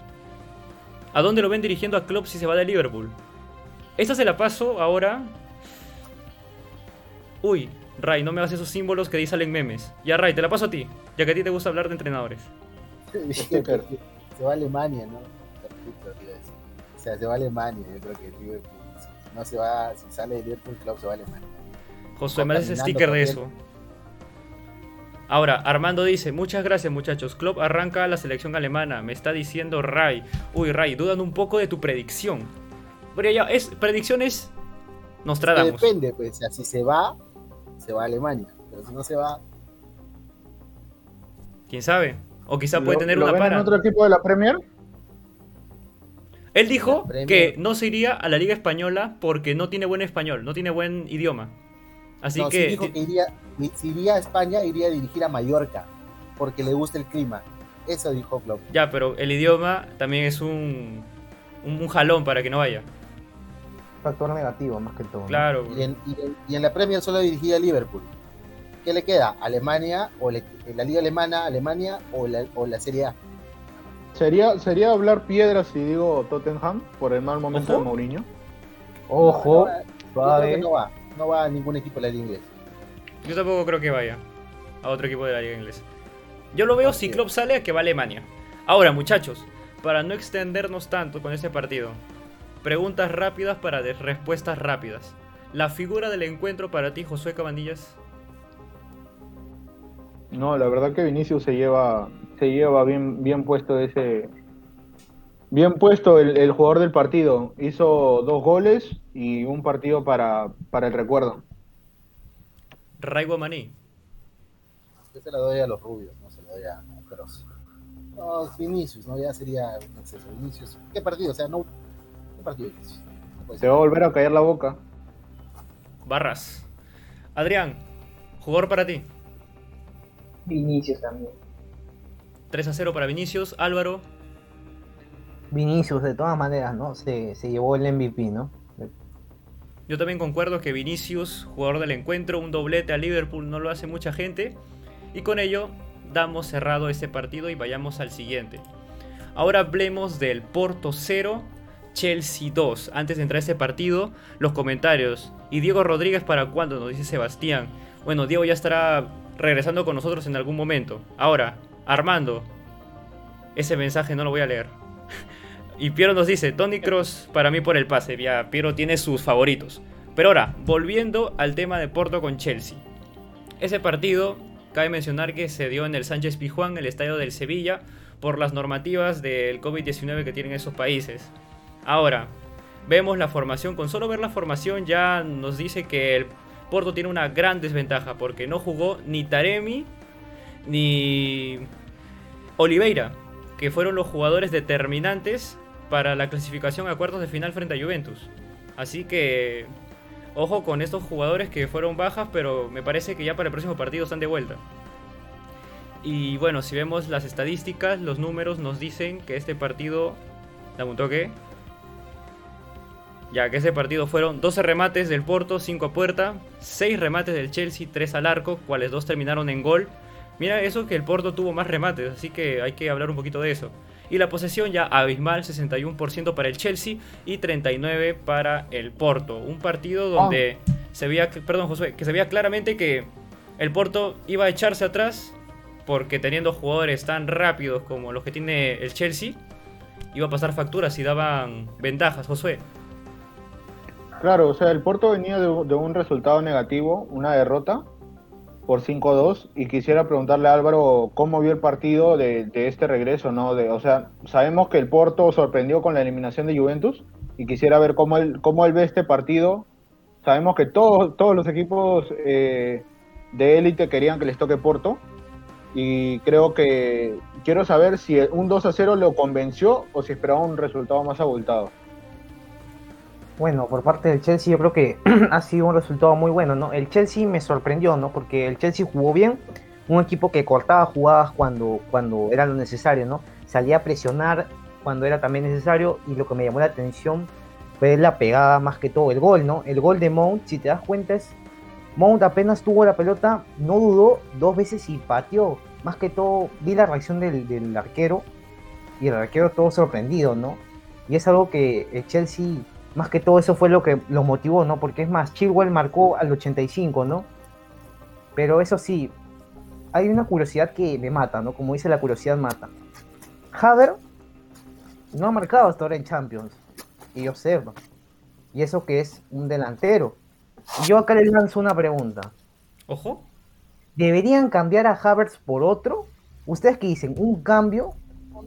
¿A dónde lo ven dirigiendo a Klopp si se va de Liverpool? Esta se la paso ahora. Uy, Ray, no me hagas esos símbolos que ahí salen memes. Ya, Ray, te la paso a ti, ya que a ti te gusta hablar de entrenadores. se va a Alemania, ¿no? O sea, se va a Alemania, yo creo que Liverpool. Si no se va, si sale de Liverpool, Klopp se va a Alemania. José, me haces sticker de eso. Ahora, Armando dice, muchas gracias muchachos, Klopp arranca la selección alemana, me está diciendo Ray. Uy, Ray, dudan un poco de tu predicción. Pero ya, es, predicciones nos tratamos. Depende, pues, o sea, si se va, se va a Alemania, pero si no se va... ¿Quién sabe? O quizá puede tener ¿lo una ven para. en otro equipo de la Premier? Él dijo que no se iría a la Liga Española porque no tiene buen español, no tiene buen idioma. Así no, sí que dijo que iría, si iría a España, iría a dirigir a Mallorca, porque le gusta el clima. Eso dijo Klopp. ya, pero el idioma también es un, un, un jalón para que no vaya. Factor negativo más que todo. ¿no? Claro. Y en, y en- y en la Premier solo dirigía a Liverpool. ¿Qué le queda? ¿Alemania o le- la Liga Alemana, Alemania o la, o la Serie A? Sería, sería hablar piedras si digo Tottenham por el mal momento Ojo. de Mourinho. Ojo, No, no va. Yo creo que suave. no va. No va a ningún equipo de la Liga Inglesa. Yo tampoco creo que vaya a otro equipo de la liga inglesa. Yo lo veo si Klopp sale a que va a Alemania. Ahora, muchachos, para no extendernos tanto con este partido, preguntas rápidas para de- respuestas rápidas. La figura del encuentro para ti, Josué Cabandillas. No, la verdad que Vinicius se lleva, se lleva bien, bien puesto ese. Bien puesto el, el jugador del partido. Hizo dos goles y un partido para, para el recuerdo. Raigo Maní. Yo se la doy a los rubios, no se la doy a Kroos. No, Vinicius, ¿no? Ya sería un exceso. Vinicius. ¿Qué partido? O sea, no. ¿Qué partido Vinicius? No Se va a volver a callar la boca. Barras. Adrián, jugador para ti. Vinicius también. 3 a 0 para Vinicius. Álvaro, Vinicius, de todas maneras, ¿no? Se, se llevó el MVP, ¿no? yo también concuerdo que Vinicius, jugador del encuentro, un doblete a Liverpool no lo hace mucha gente. Y con ello damos cerrado este partido y vayamos al siguiente. Ahora hablemos del Porto 0, Chelsea 2. Antes de entrar a este partido, los comentarios. ¿Y Diego Rodríguez para cuándo? Nos dice Sebastián. Bueno, Diego ya estará regresando con nosotros en algún momento. Ahora, Armando. Ese mensaje no lo voy a leer. Y Piero nos dice, Tony Cross para mí por el pase. Ya, Piero tiene sus favoritos. Pero ahora, volviendo al tema de Porto con Chelsea. Ese partido, cabe mencionar que se dio en el Sánchez Pizjuán, el estadio del Sevilla, por las normativas del COVID-19 que tienen esos países. Ahora, vemos la formación. Con solo ver la formación ya nos dice que el Porto tiene una gran desventaja porque no jugó ni Taremi ni Oliveira, que fueron los jugadores determinantes para la clasificación a cuartos de final frente a Juventus. Así que ojo con estos jugadores que fueron bajas, pero me parece que ya para el próximo partido están de vuelta. Y bueno, si vemos las estadísticas, los números nos dicen que este partido, dame un toque, ya que ese partido fueron 12 remates del Porto, 5 a puerta, 6 remates del Chelsea, 3 al arco, cuales dos terminaron en gol. Mira eso que el Porto tuvo más remates, así que hay que hablar un poquito de eso. Y la posesión ya abismal, 61% para el Chelsea y 39% para el Porto. Un partido donde se veía, perdón Josué, que se veía claramente que el Porto iba a echarse atrás porque teniendo jugadores tan rápidos como los que tiene el Chelsea, iba a pasar facturas y daban ventajas, Josué. Claro, o sea, el Porto venía de, de un resultado negativo, una derrota por 5-2 y quisiera preguntarle a Álvaro cómo vio el partido de, este regreso, ¿no? De, o sea, sabemos que el Porto sorprendió con la eliminación de Juventus y quisiera ver cómo él, cómo él ve este partido. Sabemos que todos, todos los equipos eh, de élite querían que les toque Porto y creo que quiero saber si un 2-0 lo convenció o si esperaba un resultado más abultado. Bueno, por parte del Chelsea yo creo que ha sido un resultado muy bueno, ¿no? El Chelsea me sorprendió, ¿no? Porque el Chelsea jugó bien, un equipo que cortaba jugadas cuando, cuando era lo necesario, ¿no? Salía a presionar cuando era también necesario y lo que me llamó la atención fue la pegada más que todo, el gol, ¿no? El gol de Mount, si te das cuenta, es Mount apenas tuvo la pelota, no dudó dos veces y pateó. Más que todo, vi la reacción del, del arquero y el arquero todo sorprendido, ¿no? Y es algo que el Chelsea, más que todo eso fue lo que lo motivó, ¿no? Porque es más, Chilwell marcó al 85, ¿no? Pero eso sí, hay una curiosidad que me mata, ¿no? Como dice la curiosidad mata. Haver no ha marcado hasta ahora en Champions. Y observa. Y eso que es un delantero. Y yo acá le lanzo una pregunta. Ojo. ¿Deberían cambiar a Havertz por otro? ¿Ustedes qué dicen? ¿Un cambio?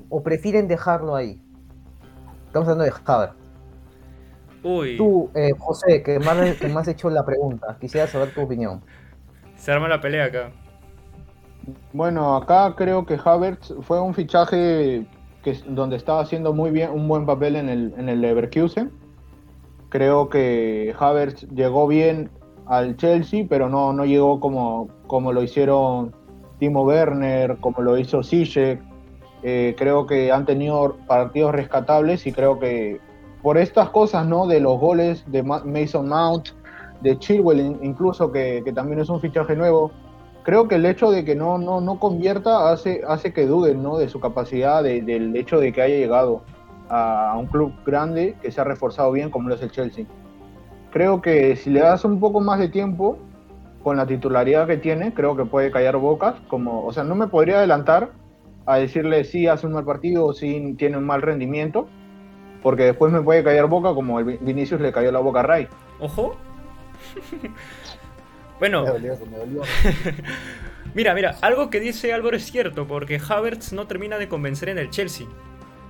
¿O prefieren dejarlo ahí? Estamos hablando de Havertz. Uy. Tú, eh, José, que más, que más has hecho la pregunta, quisiera saber tu opinión. Se arma la pelea acá. Bueno, acá creo que Havertz fue un fichaje que, donde estaba haciendo muy bien, un buen papel en el, en el Leverkusen. Creo que Havertz llegó bien al Chelsea, pero no, no llegó como, como lo hicieron Timo Werner, como lo hizo Ziyech. Eh, creo que han tenido partidos rescatables y creo que por estas cosas, ¿no? De los goles de Mason Mount, de Chilwell incluso, que, también es un fichaje nuevo, creo que el hecho de que no, no, no convierta hace, hace que duden ¿no? de su capacidad, de, del hecho de que haya llegado a, a, un club grande que se ha reforzado bien como lo es el Chelsea. Creo que si le das un poco más de tiempo con la titularidad que tiene, creo que puede callar bocas. Como, o sea, no me podría adelantar a decirle si hace un mal partido o si tiene un mal rendimiento, porque después me puede callar boca como el Vinicius le cayó la boca a Ray. Ojo. Bueno, Me dolió, me dolió. mira, mira, algo que dice Álvaro es cierto, porque Havertz no termina de convencer en el Chelsea.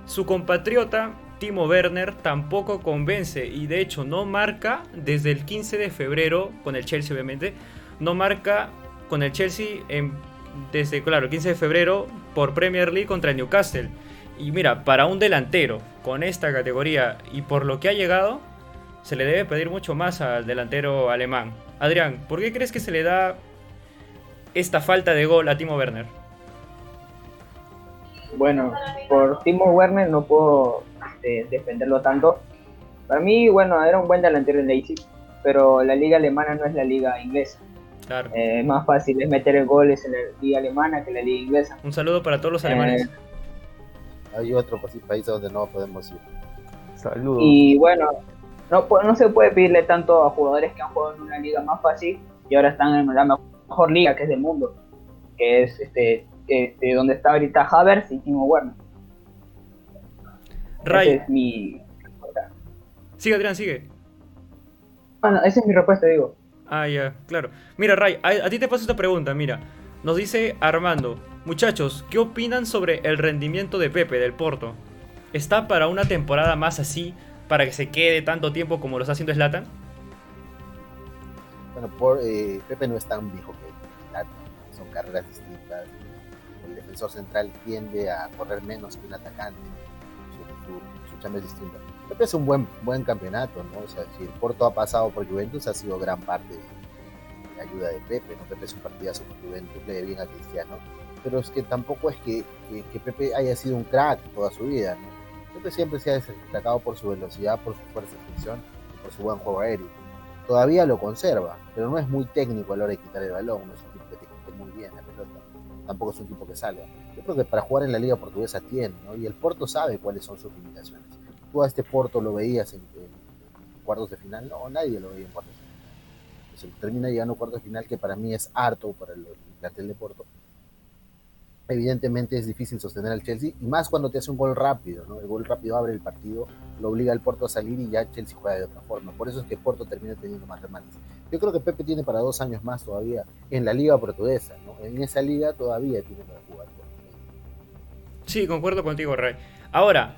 Su compatriota, Timo Werner, tampoco convence y de hecho no marca desde el 15 de febrero, con el Chelsea obviamente, no marca con el Chelsea en, desde, claro, el 15 de febrero por Premier League contra el Newcastle. Y mira, para un delantero con esta categoría y por lo que ha llegado, se le debe pedir mucho más al delantero alemán. Adrián, ¿por qué crees que se le da esta falta de gol a Timo Werner? Bueno, por Timo Werner no puedo este, defenderlo tanto. Para mí, bueno, era un buen delantero en Leipzig, pero la liga alemana no es la liga inglesa. Claro. Eh, más fácil es meter goles en la liga alemana que en la liga inglesa. Un saludo para todos los Eh, alemanes. Hay otro pa- país donde no podemos ir. Saludos. Y bueno, no, no se puede pedirle tanto a jugadores que han jugado en una liga más fácil y ahora están en la mejor liga que es del mundo, que es este, este donde está ahorita Havertz y Timo Werner. Ray, es mi sigue Adrián, sigue. bueno, esa es mi respuesta, digo. Ah, ya, claro. Mira, Ray, a, a ti te paso esta pregunta, mira. Nos dice Armando, muchachos, ¿qué opinan sobre el rendimiento de Pepe del Porto? ¿Está para una temporada más así, para que se quede tanto tiempo como lo está haciendo Slatan? Bueno, por, eh, Pepe no es tan viejo que Zlatan, son carreras distintas. El defensor central tiende a correr menos que un atacante. Su, su, su chamba es distinta. Pepe es un buen, buen campeonato, ¿no? O sea, si el Porto ha pasado por Juventus, ha sido gran parte de ayuda de Pepe, ¿no? Pepe es un partidazo por Juventus, le bien a Cristiano. Pero es que tampoco es que, que, que Pepe haya sido un crack toda su vida, ¿no? Pepe siempre se ha destacado por su velocidad, por su fuerza de fricción y por su buen juego aéreo todavía lo conserva, pero no es muy técnico a la hora de quitar el balón, no es un tipo que te quite muy bien la pelota, tampoco es un tipo que salga. Yo creo que para jugar en la liga portuguesa tiene, ¿no? y el Porto sabe cuáles son sus limitaciones. Tú a este Porto lo veías en, en cuartos de final, no, nadie lo veía en cuartos Entonces, termina llegando a cuartos de final que para mí es harto para el, el plantel de Porto. Evidentemente es difícil sostener al Chelsea, y más cuando te hace un gol rápido, ¿no? El gol rápido abre el partido, lo obliga al Porto a salir y ya Chelsea juega de otra forma. Por eso es que Porto termina teniendo más remates. Yo creo que Pepe tiene para dos años más todavía en la liga portuguesa, ¿no? En esa liga todavía tiene para jugar. Sí, concuerdo contigo, Ray. Ahora,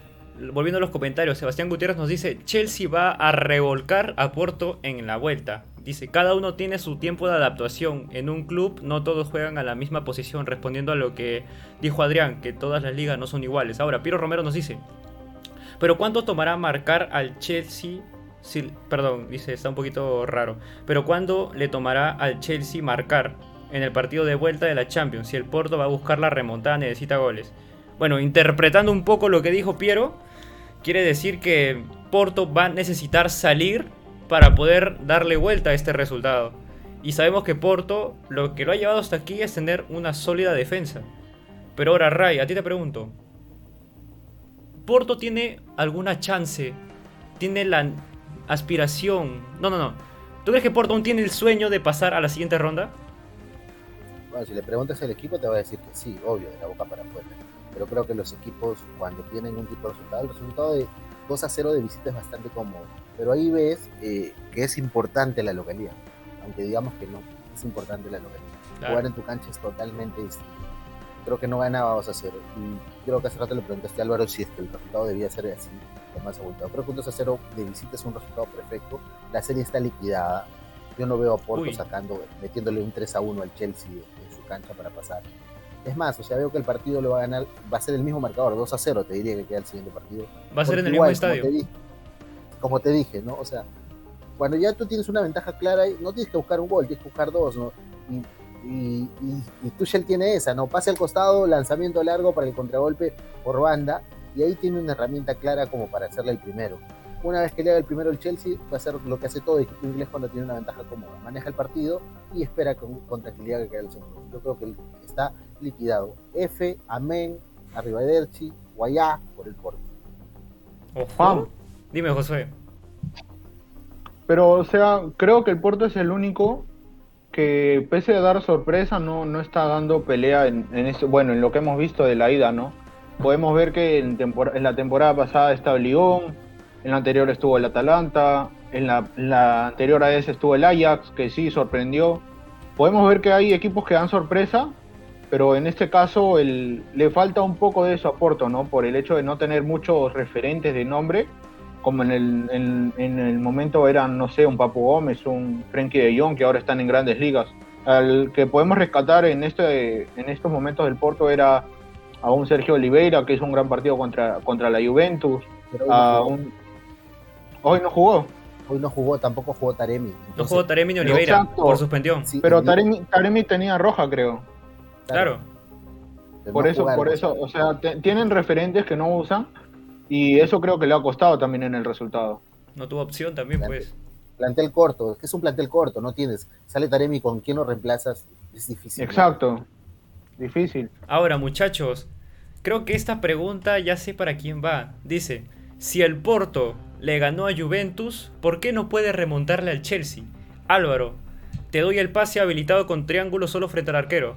volviendo a los comentarios, Sebastián Gutiérrez nos dice, Chelsea va a revolcar a Porto en la vuelta. Dice, cada uno tiene su tiempo de adaptación. En un club no todos juegan a la misma posición, respondiendo a lo que dijo Adrián, que todas las ligas no son iguales. Ahora, Piero Romero nos dice, pero ¿cuánto tomará marcar al Chelsea? Si, perdón, dice, está un poquito raro. Pero ¿cuándo le tomará al Chelsea marcar? en el partido de vuelta de la Champions. Si el Porto va a buscar la remontada, necesita goles. Bueno, interpretando un poco lo que dijo Piero, quiere decir que Porto va a necesitar salir para poder darle vuelta a este resultado. Y sabemos que Porto lo que lo ha llevado hasta aquí es tener una sólida defensa. Pero ahora, Ray, a ti te pregunto. ¿Porto tiene alguna chance? ¿Tiene la aspiración? No, no, no. ¿Tú crees que Porto aún tiene el sueño de pasar a la siguiente ronda? Bueno, si le preguntas al equipo te va a decir que sí, obvio, de la boca para afuera. Pero creo que los equipos, cuando tienen un tipo de resultado, el resultado de 2 a 0 de visita es bastante cómodo. Pero ahí ves eh, que es importante la localidad. Aunque digamos que no, es importante la localidad. Claro. Jugar en tu cancha es totalmente distinto. Creo que no ganaba 2 a 0. Y creo que hace rato le preguntaste a Álvaro si es que el resultado debía ser así, o más abultado. Creo que un 2 a 0 de visita es un resultado perfecto. La serie está liquidada. Yo no veo a Porto Uy. sacando, metiéndole un 3 a 1 al Chelsea en su cancha para pasar. Es más, o sea, veo que el partido lo va a ganar, va a ser el mismo marcador, 2 a 0, te diría que queda el siguiente partido. Va a ser Porque en el igual, mismo estadio. Como te, dije, como te dije, ¿no? O sea, cuando ya tú tienes una ventaja clara, no tienes que buscar un gol, tienes que buscar dos, ¿no? Y, y, y, y Tuchel tiene esa, ¿no? Pase al costado, lanzamiento largo para el contragolpe por banda, y ahí tiene una herramienta clara como para hacerle el primero. Una vez que le haga el primero el Chelsea, va a hacer lo que hace todo equipo inglés cuando tiene una ventaja cómoda. Maneja el partido y espera con, con tranquilidad que quede el segundo. Yo creo que está liquidado. F, amén, arrivederci, guayá, por el Porto. Ojo. Juan. Dime, Josué. Pero, o sea, creo que el Porto es el único que, pese a dar sorpresa, no, no está dando pelea en, en este, bueno, en lo que hemos visto de la ida, ¿no? Podemos ver que en, tempor- en la temporada pasada estaba el Lyon, en la anterior estuvo el Atalanta, en la, en la anterior a ese estuvo el Ajax, que sí sorprendió. Podemos ver que hay equipos que dan sorpresa, pero en este caso el, le falta un poco de eso a Porto, ¿no? Por el hecho de no tener muchos referentes de nombre como en el, en, en el momento eran, no sé, un Papu Gómez, un Frenkie de Jong, que ahora están en grandes ligas. Al que podemos rescatar en, este, en estos momentos del Porto era a un Sergio Oliveira, que hizo un gran partido contra, contra la Juventus. A un... Hoy no jugó, hoy no jugó, tampoco jugó Taremi. No jugó Taremi ni Oliveira exacto. por suspensión. sí, pero Taremi, Taremi tenía roja, creo. Claro. Por no eso, por eso, o sea, te- tienen referentes que no usan y eso creo que le ha costado también en el resultado. No tuvo opción también, pues. Plantel corto, es que es un plantel corto, no tienes. Sale Taremi con quién lo reemplazas, es difícil. ¿no? Exacto. Difícil. Ahora, muchachos, creo que esta pregunta ya sé para quién va. Dice, si el Porto le ganó a Juventus, ¿por qué no puede remontarle al Chelsea? Álvaro, te doy el pase habilitado con triángulo solo frente al arquero.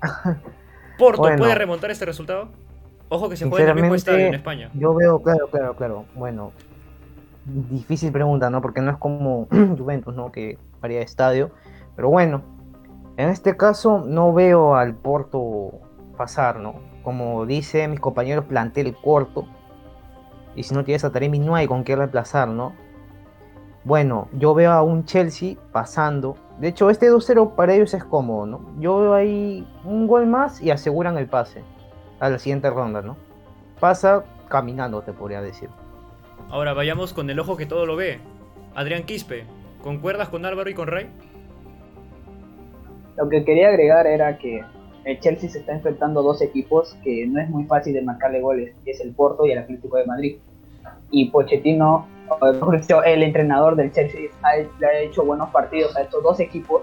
¿Porto Bueno. puede remontar este resultado? Ojo que se juega en el mismo estadio en España. Yo veo, claro, claro, claro. Bueno, difícil pregunta, ¿no? Porque no es como Juventus, ¿no? Que varía de estadio. Pero bueno, en este caso no veo al Porto pasar, ¿no? Como dicen mis compañeros, plantel corto. Y si no tienes a Taremi, no hay con qué reemplazar, ¿no? Bueno, yo veo a un Chelsea pasando. De hecho, este 2-0 para ellos es cómodo, ¿no? Yo veo ahí un gol más y aseguran el pase a la siguiente ronda, ¿no? Pasa caminando, te podría decir. Ahora vayamos con el ojo que todo lo ve. Adrián Quispe, ¿concuerdas con Álvaro y con Rey? Lo que quería agregar era que el Chelsea se está enfrentando a dos equipos que no es muy fácil de marcarle goles, que es el Porto y el Atlético de Madrid. Y Pochettino, dicho, el entrenador del Chelsea, ha, le ha hecho buenos partidos a estos dos equipos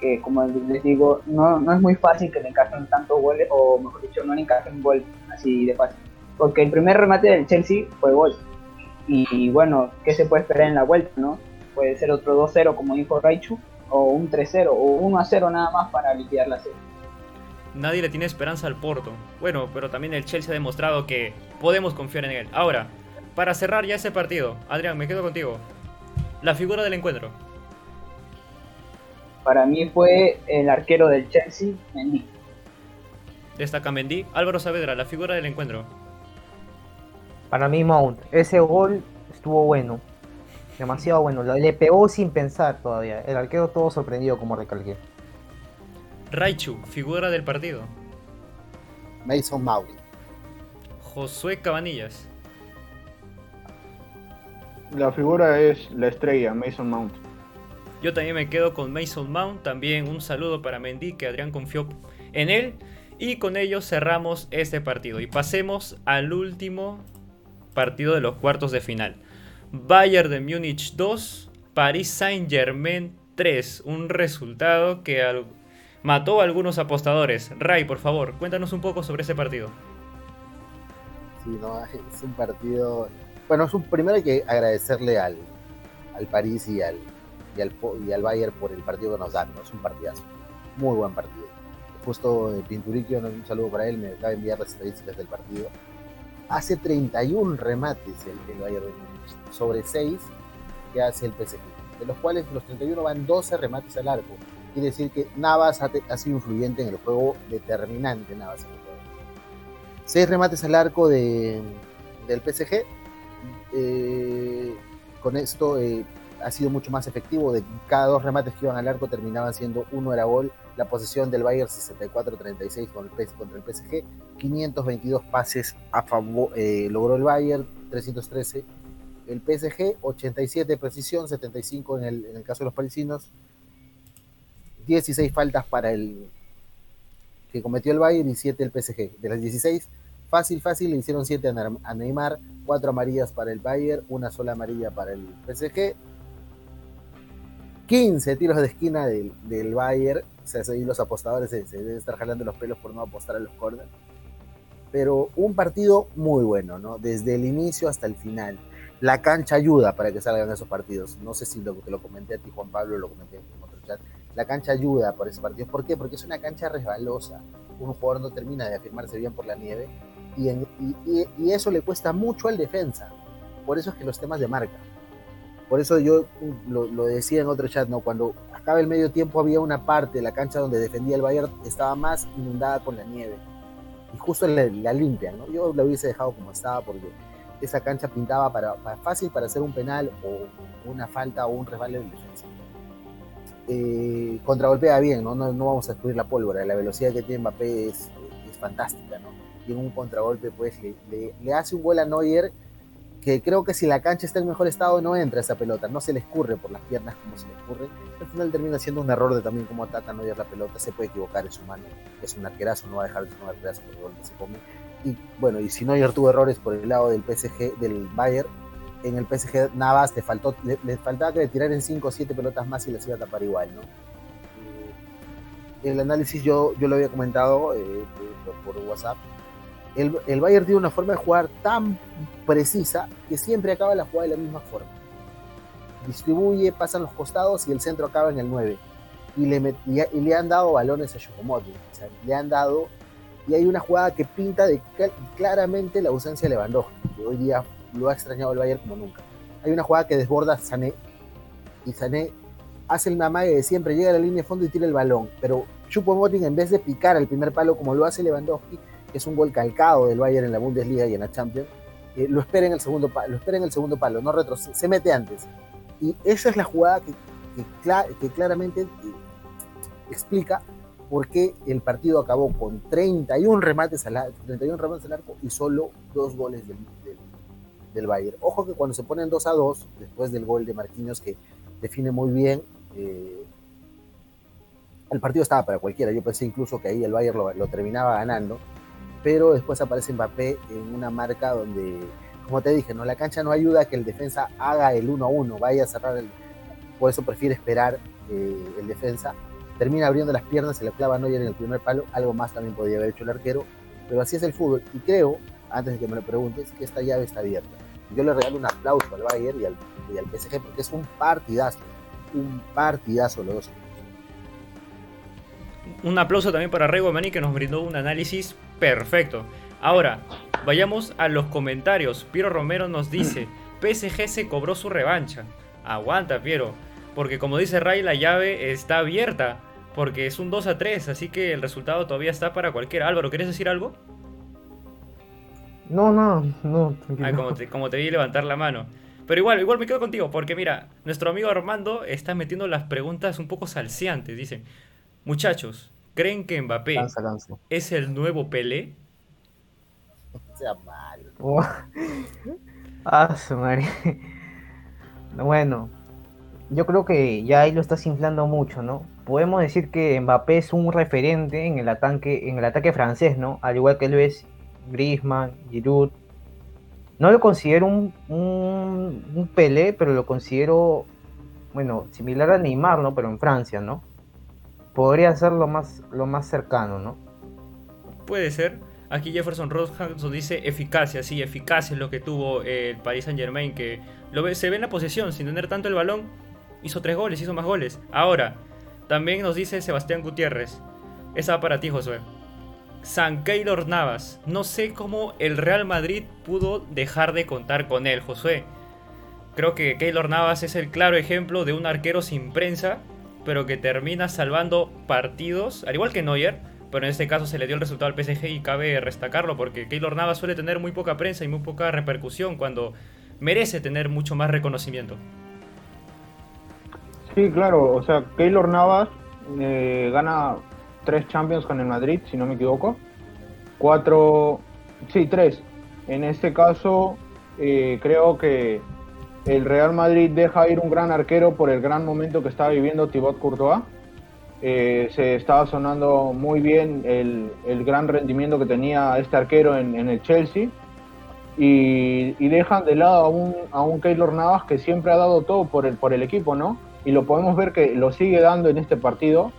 que, como les digo, no, no es muy fácil que le encajen tantos goles, o mejor dicho, no le encajen gol así de fácil. Porque el primer remate del Chelsea fue gol. Y, bueno, ¿qué se puede esperar en la vuelta, no? Puede ser otro 2-0, como dijo Raichu, o un 3-0, o 1-0 nada más para liquidar la serie. Nadie le tiene esperanza al Porto. Bueno, pero también el Chelsea ha demostrado que podemos confiar en él. Ahora, para cerrar ya ese partido, Adrián, me quedo contigo. La figura del encuentro. Para mí fue el arquero del Chelsea, Mendy. Destaca Mendy. Álvaro Saavedra, la figura del encuentro. Para mí, Mount, ese gol estuvo bueno. Demasiado bueno. lo- Le pegó sin pensar todavía. El arquero todo sorprendido, como recalqué. Raichu, figura del partido. Mason Mount. Josué Cabanillas. La figura es la estrella, Mason Mount. Yo también me quedo con Mason Mount. También un saludo para Mendy, que Adrián confió en él. Y con ello cerramos este partido. Y pasemos al último partido de los cuartos de final. Bayern de Múnich 2, Paris Saint Germain 3. Un resultado que mató a algunos apostadores. Ray, por favor, cuéntanos un poco sobre ese partido. Sí, no, es un partido. Bueno, es un, primero hay que agradecerle al, al París y al, y al, y al Bayern por el partido que nos dan. Es un partidazo. Muy buen partido. Justo Pinturiquio, un saludo para él, me acaba de enviar las estadísticas del partido. Hace 31 remates el, el Bayern sobre 6 que hace el PSG, de los cuales los 31 van 12 remates al arco. Quiere decir que Navas ha, ha sido influyente en el juego, determinante Navas en el juego. 6 remates al arco de, del PSG. Eh, con esto eh, ha sido mucho más efectivo. De cada dos remates que iban al arco terminaban siendo uno era gol. La posesión del Bayern 64-36 contra el PSG. 522 pases a favor, eh, logró el Bayern, 313 el PSG, 87 de precisión, 75 en el, caso de los parisinos, 16 faltas para el que cometió el Bayern y 7 el PSG. De las 16, fácil, fácil, le hicieron 7 a Neymar, 4 amarillas para el Bayern, una sola amarilla para el PSG, 15 tiros de esquina del, del Bayern, o sea, ahí los apostadores se, deben estar jalando los pelos por no apostar a los corners. Pero un partido muy bueno, ¿no? Desde el inicio hasta el final la cancha ayuda para que salgan esos partidos. No sé si lo, te lo comenté a ti, Juan Pablo, lo comenté en otro chat. La cancha ayuda por esos partidos. ¿Por qué? Porque es una cancha resbalosa. Un jugador no termina de afirmarse bien por la nieve y, eso le cuesta mucho al defensa. Por eso es que los temas de marca. Por eso yo lo, lo, decía en otro chat, ¿no? Cuando acaba el medio tiempo había una parte de la cancha donde defendía el Bayern, estaba más inundada con la nieve. Y justo la, la limpian, ¿no? Yo la hubiese dejado como estaba porque esa cancha pintaba para, fácil para hacer un penal o una falta o un resbale en defensa. Eh, contragolpea bien, ¿no? ¿no? ¿no? vamos a descubrir la pólvora, la velocidad que tiene Mbappé es, es fantástica, ¿no? Y en un contragolpe pues le, hace un gol a Neuer que creo que si la cancha está en mejor estado no entra esa pelota, no se le escurre por las piernas como se le escurre. Al final termina siendo un error de también cómo ataca Neuer la pelota, se puede equivocar, es humano, es un arquerazo, no va a dejar de ser un arquerazo por el gol que se come y bueno, y si Neuer tuvo errores por el lado del PSG, del Bayern, en el PSG Navas le, faltó, le, faltaba que le tirar en 5 o 7 pelotas más y les iba a tapar igual, ¿no? El análisis yo, yo lo había comentado eh, por, WhatsApp. El, el, Bayern tiene una forma de jugar tan precisa que siempre acaba la jugada de la misma forma. Distribuye, pasan los costados y el centro acaba en el 9. Y le, y, le han dado balones a Chocomotti. O sea, le han dado y hay una jugada que pinta de claramente la ausencia de Lewandowski, hoy día lo ha extrañado el Bayern como nunca. Hay una jugada que desborda a Sané y Sané hace el amague de siempre, llega a la línea de fondo y tira el balón, pero Choupo-Moting en vez de picar al primer palo como lo hace Lewandowski, que es un gol calcado del Bayern en la Bundesliga y en la Champions, eh, lo espera en el segundo lo espera en el segundo palo, no retrocede, se mete antes. Y esa es la jugada que, que, claramente eh, explica por qué el partido acabó con 31 remates al, 31 remates al arco y solo dos goles del, del, Bayern. Ojo que cuando se ponen 2 a 2, después del gol de Marquinhos que define muy bien, eh, el partido estaba para cualquiera. Yo pensé incluso que ahí el Bayern lo, terminaba ganando, pero después aparece Mbappé en una marca donde, como te dije, no la cancha no ayuda a que el defensa haga el 1 a 1, vaya a cerrar el. Por eso prefiere esperar eh, el defensa termina abriendo las piernas y le clava Neuer en el primer palo, algo más también podría haber hecho el arquero, pero así es el fútbol y creo, antes de que me lo preguntes, que esta llave está abierta. Yo le regalo un aplauso al Bayern y al, PSG porque es un partidazo, un partidazo los dos. Un aplauso también para Rego Mani que nos brindó un análisis perfecto. Ahora, vayamos a los comentarios. Piero Romero nos dice, PSG se cobró su revancha. Aguanta, Piero. Porque como dice Ray, la llave está abierta porque es un 2 a 3, así que el resultado todavía está para cualquiera. Álvaro, ¿quieres decir algo? No, no, no. Ah, como, te, como te vi levantar la mano. Pero igual, igual me quedo contigo, porque mira, nuestro amigo Armando está metiendo las preguntas un poco salseantes. Dice, muchachos, ¿creen que Mbappé Lanza, lanza. es el nuevo Pelé? Sea malo. Oh. Ah, su madre. Bueno, yo creo que ya ahí lo estás inflando mucho, ¿no? Podemos decir que Mbappé es un referente en el ataque, en el ataque francés, ¿no? Al igual que lo es Griezmann, Giroud. No lo considero un, un, un Pelé, pero lo considero, bueno, similar a Neymar, ¿no? Pero en Francia, ¿no? Podría ser lo más, lo más cercano, ¿no? Puede ser. Aquí Jefferson Rosenson dice eficacia, sí, eficacia es lo que tuvo el Paris Saint Germain, que lo ve, se ve en la posesión, sin tener tanto el balón, hizo tres goles, hizo más goles. Ahora, también nos dice Sebastián Gutiérrez, esa va para ti, Josué. San Keylor Navas, no sé cómo el Real Madrid pudo dejar de contar con él, Josué. Creo que Keylor Navas es el claro ejemplo de un arquero sin prensa, pero que termina salvando partidos, al igual que Neuer, pero en este caso se le dio el resultado al PSG y cabe destacarlo porque Keylor Navas suele tener muy poca prensa y muy poca repercusión cuando merece tener mucho más reconocimiento. Sí, claro, o sea, Keylor Navas eh, gana tres Champions con el Madrid, si no me equivoco. Cuatro, sí, tres. En este caso, eh, creo que el Real Madrid deja ir un gran arquero por el gran momento que estaba viviendo Thibaut Courtois. Eh, se estaba sonando muy bien el, el, gran rendimiento que tenía este arquero en, el Chelsea. Y, dejan de lado a un, a un Keylor Navas que siempre ha dado todo por el, por el equipo, ¿no? Y lo podemos ver que lo sigue dando en este partido.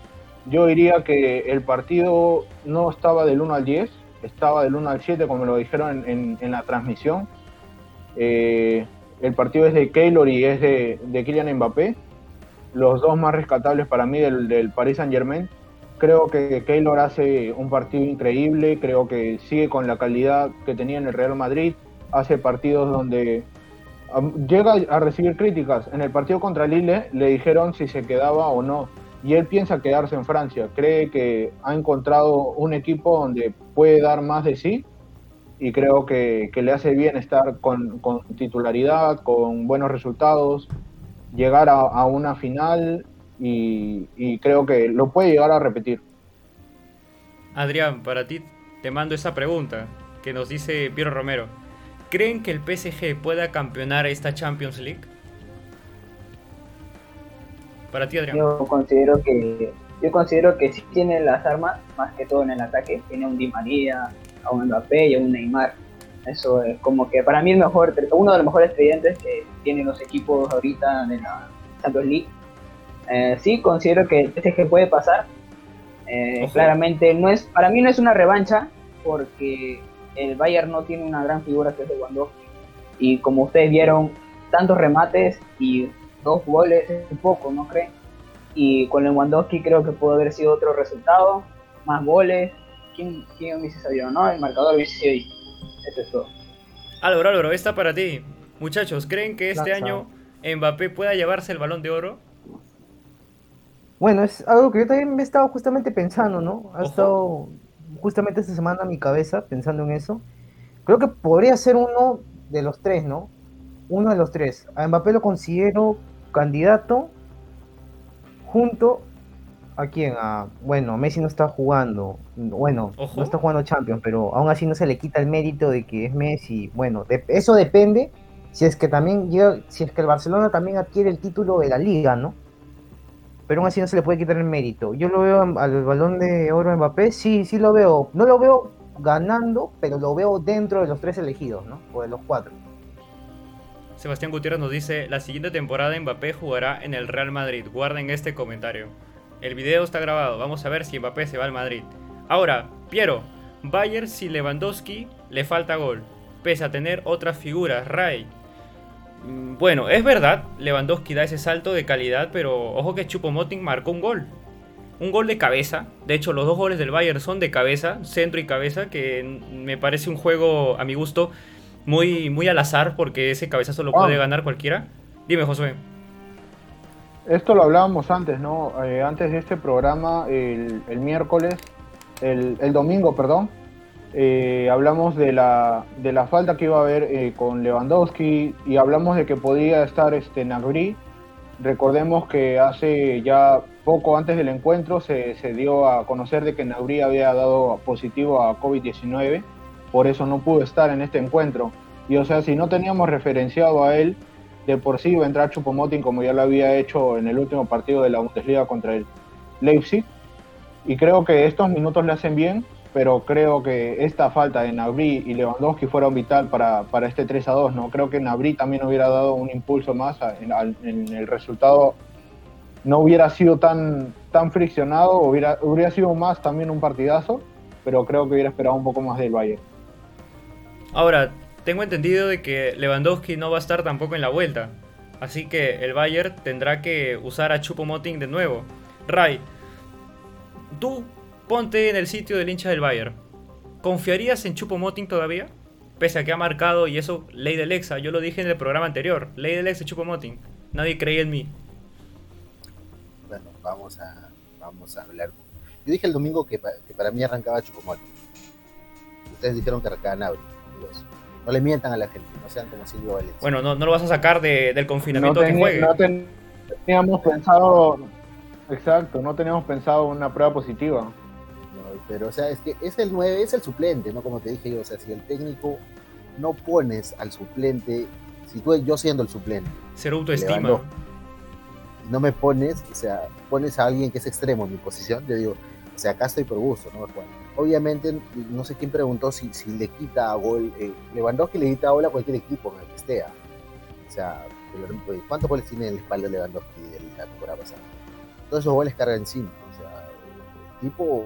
Yo diría que el partido no estaba del 1 al 10, estaba del 1 al 7, como lo dijeron en, en, en la transmisión. Eh, el partido es de Keylor y es de, de Kylian Mbappé. Los dos más rescatables para mí del, del Paris Saint Germain. Creo que Keylor hace un partido increíble, creo que sigue con la calidad que tenía en el Real Madrid, hace partidos donde llega a recibir críticas. En el partido contra Lille le dijeron si se quedaba o no, y él piensa quedarse en Francia, cree que ha encontrado un equipo donde puede dar más de sí, y creo que, que le hace bien estar con, con titularidad, con buenos resultados, llegar a, a una final y, y, creo que lo puede llegar a repetir. Adrián, para ti te mando esa pregunta que nos dice Piero Romero. ¿Creen que el PSG pueda campeonar esta Champions League? Para ti, Adrián. Yo considero que yo considero que sí tiene las armas, más que todo en el ataque. Tiene un Di María, a un Mbappé y a un Neymar. Eso es como que para mí el mejor, uno de los mejores tridentes que tienen los equipos ahorita de la Champions League. Eh, sí, considero que el PSG puede pasar. Eh, claramente no es, para mí no es una revancha porque el Bayern no tiene una gran figura que es Lewandowski. Y como ustedes vieron, tantos remates y dos goles es un poco, ¿no creen? Y con Lewandowski creo que pudo haber sido otro resultado, más goles. ¿Quién, quién hubiese sabido? No, el marcador hubiese sido distinto. Eso es todo. Álvaro, Álvaro, esta para ti. Muchachos, ¿creen que este año Mbappé pueda llevarse el balón de oro? Bueno, es algo que yo también me he estado justamente pensando, ¿no? Ha estado justamente esta semana en mi cabeza pensando en eso. Creo que podría ser uno de los tres, ¿no? Uno de los tres. A Mbappé lo considero candidato junto ¿A quién? A, bueno, Messi no está jugando. Bueno, Ojo. no está jugando Champions, pero aún así no se le quita el mérito de que es Messi. Bueno, de, eso depende si es que también llega, si es que el Barcelona también adquiere el título de la liga, ¿no? Pero aún así no se le puede quitar el mérito. Yo lo veo al balón de oro Mbappé, sí, sí lo veo. No lo veo ganando, pero lo veo dentro de los tres elegidos, ¿no? O de los cuatro. Sebastián Gutiérrez nos dice, la siguiente temporada Mbappé jugará en el Real Madrid. Guarden este comentario. El video está grabado, vamos a ver si Mbappé se va al Madrid. Ahora, Piero, Bayern si Lewandowski le falta gol, pese a tener otras figuras, Ray. Bueno, es verdad, Lewandowski da ese salto de calidad, pero ojo que Chupomoting marcó un gol. Un gol de cabeza. De hecho, los dos goles del Bayern son de cabeza, centro y cabeza, que me parece un juego, a mi gusto, muy, muy al azar, porque ese cabezazo lo puede ganar cualquiera. Dime, Josué esto lo hablábamos antes, ¿no? Eh, antes de este programa, el, miércoles, el, el, domingo, perdón, eh, hablamos de la, de la falta que iba a haber eh, con Lewandowski y hablamos de que podía estar este, Nagri. Recordemos que hace ya poco antes del encuentro se, se dio a conocer de que Nagri había dado positivo a COVID-19, por eso no pudo estar en este encuentro. Y o sea, si no teníamos referenciado a él, de por sí va a entrar Chupomoting como ya lo había hecho en el último partido de la Bundesliga contra el Leipzig. Y creo que estos minutos le hacen bien, pero creo que esta falta de Nabri y Lewandowski fueron vital para, para este 3 a 2. ¿no? Creo que Nabri también hubiera dado un impulso más en, en, el resultado. No hubiera sido tan, tan friccionado, hubiera, hubiera sido más también un partidazo, pero creo que hubiera esperado un poco más del Bayern. Ahora, tengo entendido de que Lewandowski no va a estar tampoco en la vuelta. Así que el Bayern tendrá que usar a Chupomoting de nuevo. Ray, tú ponte en el sitio del hincha del Bayern. ¿Confiarías en Chupomoting todavía? Pese a que ha marcado, y eso, ley del Exa. Yo lo dije en el programa anterior. Ley del Exa Chupomoting. Nadie creía en mí. Bueno, vamos a, vamos a hablar. Yo dije el domingo que, para mí arrancaba Chupomoting. Ustedes dijeron que arrancaba Nabri. No le mientan a la gente, no sean como Silvio Valencia. Bueno, no, no lo vas a sacar del confinamiento que juegue. No teníamos pensado, exacto, no teníamos pensado una prueba positiva. pero, o sea, es que es el 9, es el suplente, ¿no? Como te dije yo, o sea, si el técnico no pones al suplente, si tú, yo siendo el suplente. Ser autoestima. No me pones, o sea, pones a alguien que es extremo en mi posición, yo digo, o sea, acá estoy por gusto, no obviamente, no sé quién preguntó si, si le quita gol, eh, Lewandowski le quita gol a cualquier equipo en el que esté. O sea, ¿cuántos goles tiene en la espalda Lewandowski de la temporada pasada? Todos esos goles cargan encima. O sea, el tipo,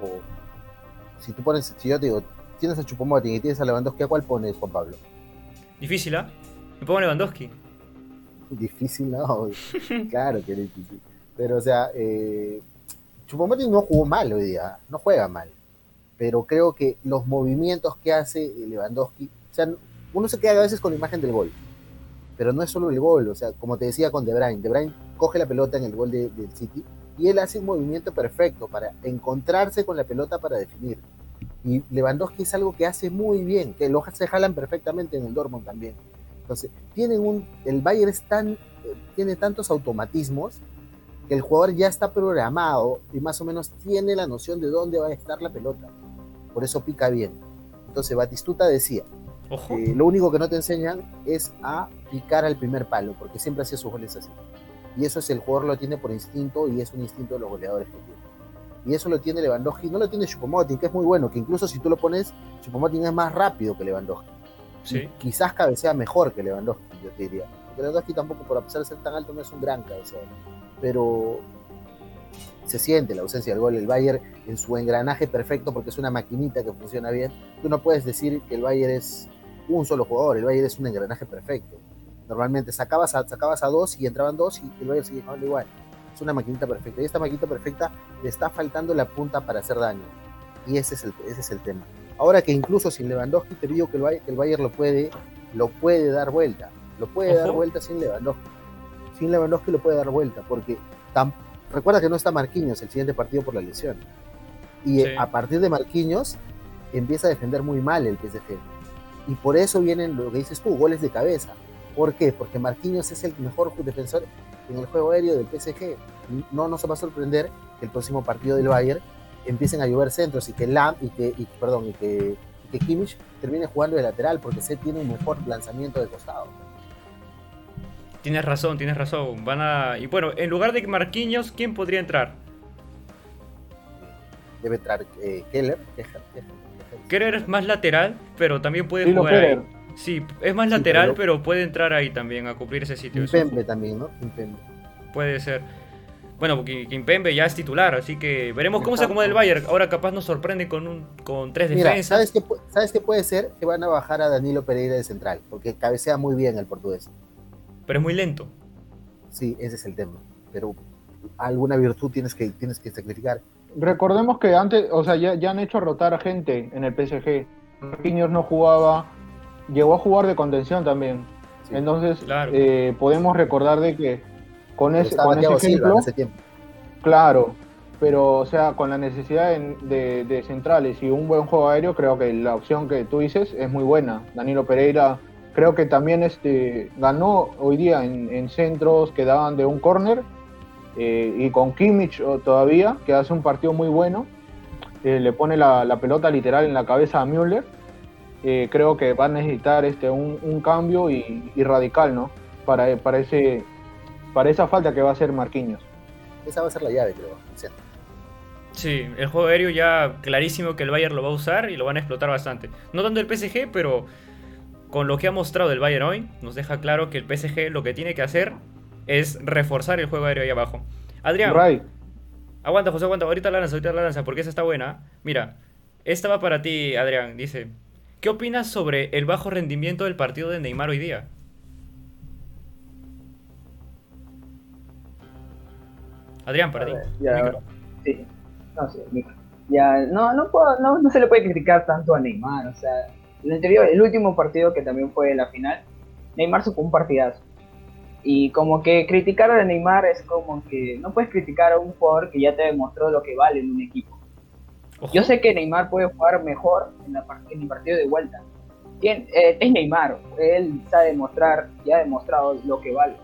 si tú pones, si yo te digo, tienes a Chupomoting y tienes a Lewandowski, ¿a cuál pones, Juan Pablo? Difícil, ¿ah? Me pongo Lewandowski. Difícil, no. claro que es difícil. Pero, o sea, eh, Chupomoting no jugó mal hoy día, no juega mal pero creo que los movimientos que hace Lewandowski, o sea, uno se queda a veces con la imagen del gol, pero no es solo el gol, o sea, como te decía con De Bruyne, De Bruyne coge la pelota en el gol del City y él hace un movimiento perfecto para encontrarse con la pelota para definir. Y Lewandowski es algo que hace muy bien, que los se jalan perfectamente en el Dortmund también. Entonces, tienen un, el Bayern es tan, eh, tiene tantos automatismos que el jugador ya está programado y más o menos tiene la noción de dónde va a estar la pelota. Por eso pica bien. Entonces Batistuta decía, lo único que no te enseñan es a picar al primer palo, porque siempre hacía sus goles así. Y eso es el jugador lo tiene por instinto y es un instinto de los goleadores que tiene. Y eso lo tiene Lewandowski, no lo tiene Chupomoting, que es muy bueno, que incluso si tú lo pones, Chupomoting es más rápido que Lewandowski. Sí. Quizás cabecea mejor que Lewandowski, yo te diría. Lewandowski tampoco, por a pesar de ser tan alto, no es un gran cabeceador pero se siente la ausencia del gol. El Bayern en su engranaje perfecto, porque es una maquinita que funciona bien. Tú no puedes decir que el Bayern es un solo jugador, el Bayern es un engranaje perfecto. Normalmente sacabas a, sacabas a dos y entraban dos y el Bayern sigue jugando igual. Es una maquinita perfecta. Y esta maquinita perfecta le está faltando la punta para hacer daño. Y ese es el, ese es el tema. Ahora que incluso sin Lewandowski te digo que el, Bayern, el Bayern lo puede, lo puede dar vuelta. Lo puede dar vuelta sin Lewandowski sin Lewandowski lo puede dar vuelta, porque recuerda que no está Marquinhos el siguiente partido por la lesión. Y a partir de Marquinhos empieza a defender muy mal el PSG. Y por eso vienen lo que dices tú, goles de cabeza. ¿Por qué? Porque Marquinhos es el mejor defensor en el juego aéreo del PSG. No nos va a sorprender que el próximo partido del Bayern empiecen a llover centros y que Lam y que perdón y que, y que Kimmich termine jugando de lateral porque se tiene un mejor lanzamiento de costado. Tienes razón, tienes razón. Van a. Y bueno, en lugar de Marquinhos, ¿quién podría entrar? Debe entrar eh, Keller. Keller es más lateral, pero también puede jugar ahí. Sí, es más lateral, pero... puede entrar ahí también a cumplir ese sitio. Kimpembe también, ¿no? Kimpembe. Puede ser. Bueno, porque Kimpembe ya es titular, así que veremos cómo se acomoda el Bayern. Ahora capaz nos sorprende con un con tres defensas. ¿sabes qué, ¿Sabes qué puede ser? Que van a bajar a Danilo Pereira de central, porque cabecea muy bien el portugués pero es muy lento. Sí, ese es el tema. Pero alguna virtud tienes que, tienes que sacrificar. Recordemos que antes, o sea, ya, han hecho rotar a gente en el PSG. Marquinhos no jugaba, llegó a jugar de contención también. Entonces, eh, podemos recordar de que con ese, con ese ejemplo, claro, pero o sea, con la necesidad de, de, centrales y un buen juego aéreo, creo que la opción que tú dices es muy buena. Danilo Pereira Creo que también este, ganó hoy día en, centros que daban de un córner eh, y con Kimmich todavía, que hace un partido muy bueno, eh, le pone la, pelota literal en la cabeza a Müller. Eh, creo que va a necesitar este, un, cambio y, radical, ¿no? para, para, ese, para esa falta que va a hacer Marquinhos. Esa va a ser la llave, creo. Sí, el juego aéreo ya clarísimo que el Bayern lo va a usar y lo van a explotar bastante. No tanto el PSG, pero con lo que ha mostrado el Bayern hoy, nos deja claro que el PSG lo que tiene que hacer es reforzar el juego aéreo ahí abajo. Adrián. Aguanta, José, aguanta. Ahorita la lanza, ahorita la lanza, porque esa está buena. Mira, esta va para ti, Adrián. Dice, ¿qué opinas sobre el bajo rendimiento del partido de Neymar hoy día? Adrián, para ti. sí. No sé, ya, no, no, puedo, no, no se le puede criticar tanto a Neymar. O sea, el anterior, el último partido que también fue la final, Neymar supo un partidazo. Y como que criticar a Neymar es como que no puedes criticar a un jugador que ya te demostró lo que vale en un equipo. Yo sé que Neymar puede jugar mejor en, la, en el partido de vuelta. Eh, es Neymar, él sabe demostrar, ya ha demostrado lo que vale.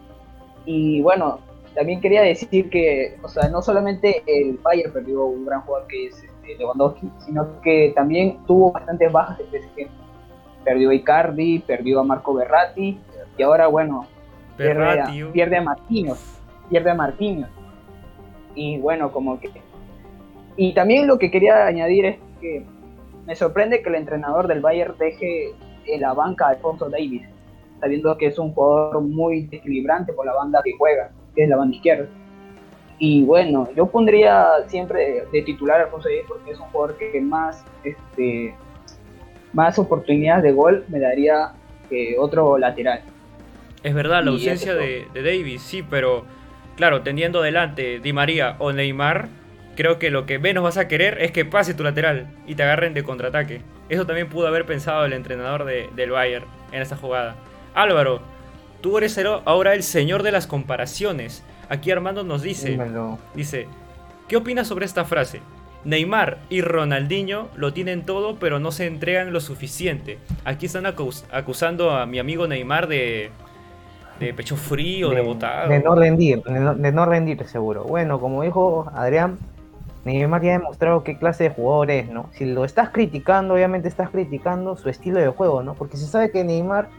Y bueno, también quería decir que, o sea, no solamente el Bayern perdió un gran jugador que es este, Lewandowski, sino que también tuvo bastantes bajas de PSG. Perdió a Icardi, perdió a Marco Berratti, y ahora, bueno, pierde, a, pierde a Marquinhos, pierde a Marquinhos. Y bueno, como que... Y también lo que quería añadir es que me sorprende que el entrenador del Bayern deje en la banca a Alfonso Davis, sabiendo que es un jugador muy desequilibrante por la banda que juega que es la banda izquierda. Y bueno, yo pondría siempre de, titular a Alfonso Davis porque es un jugador que más, este, más oportunidades de gol me daría que otro lateral. Es verdad, la ausencia de, de, Davis, sí, pero claro, teniendo delante Di María o Neymar, creo que lo que menos vas a querer es que pase tu lateral y te agarren de contraataque. Eso también pudo haber pensado el entrenador de, del Bayern en esa jugada. Álvaro, Tú eres ahora el señor de las comparaciones. Aquí Armando nos dice, dice, ¿qué opinas sobre esta frase? Neymar y Ronaldinho lo tienen todo, pero no se entregan lo suficiente. Aquí están acusando a mi amigo Neymar de, de pecho frío, de, botado. De no rendir, de no, de no, rendir seguro. Bueno, como dijo Adrián, Neymar ya ha demostrado qué clase de jugador es, ¿no? Si lo estás criticando, obviamente estás criticando su estilo de juego, ¿no? Porque se sabe que Neymar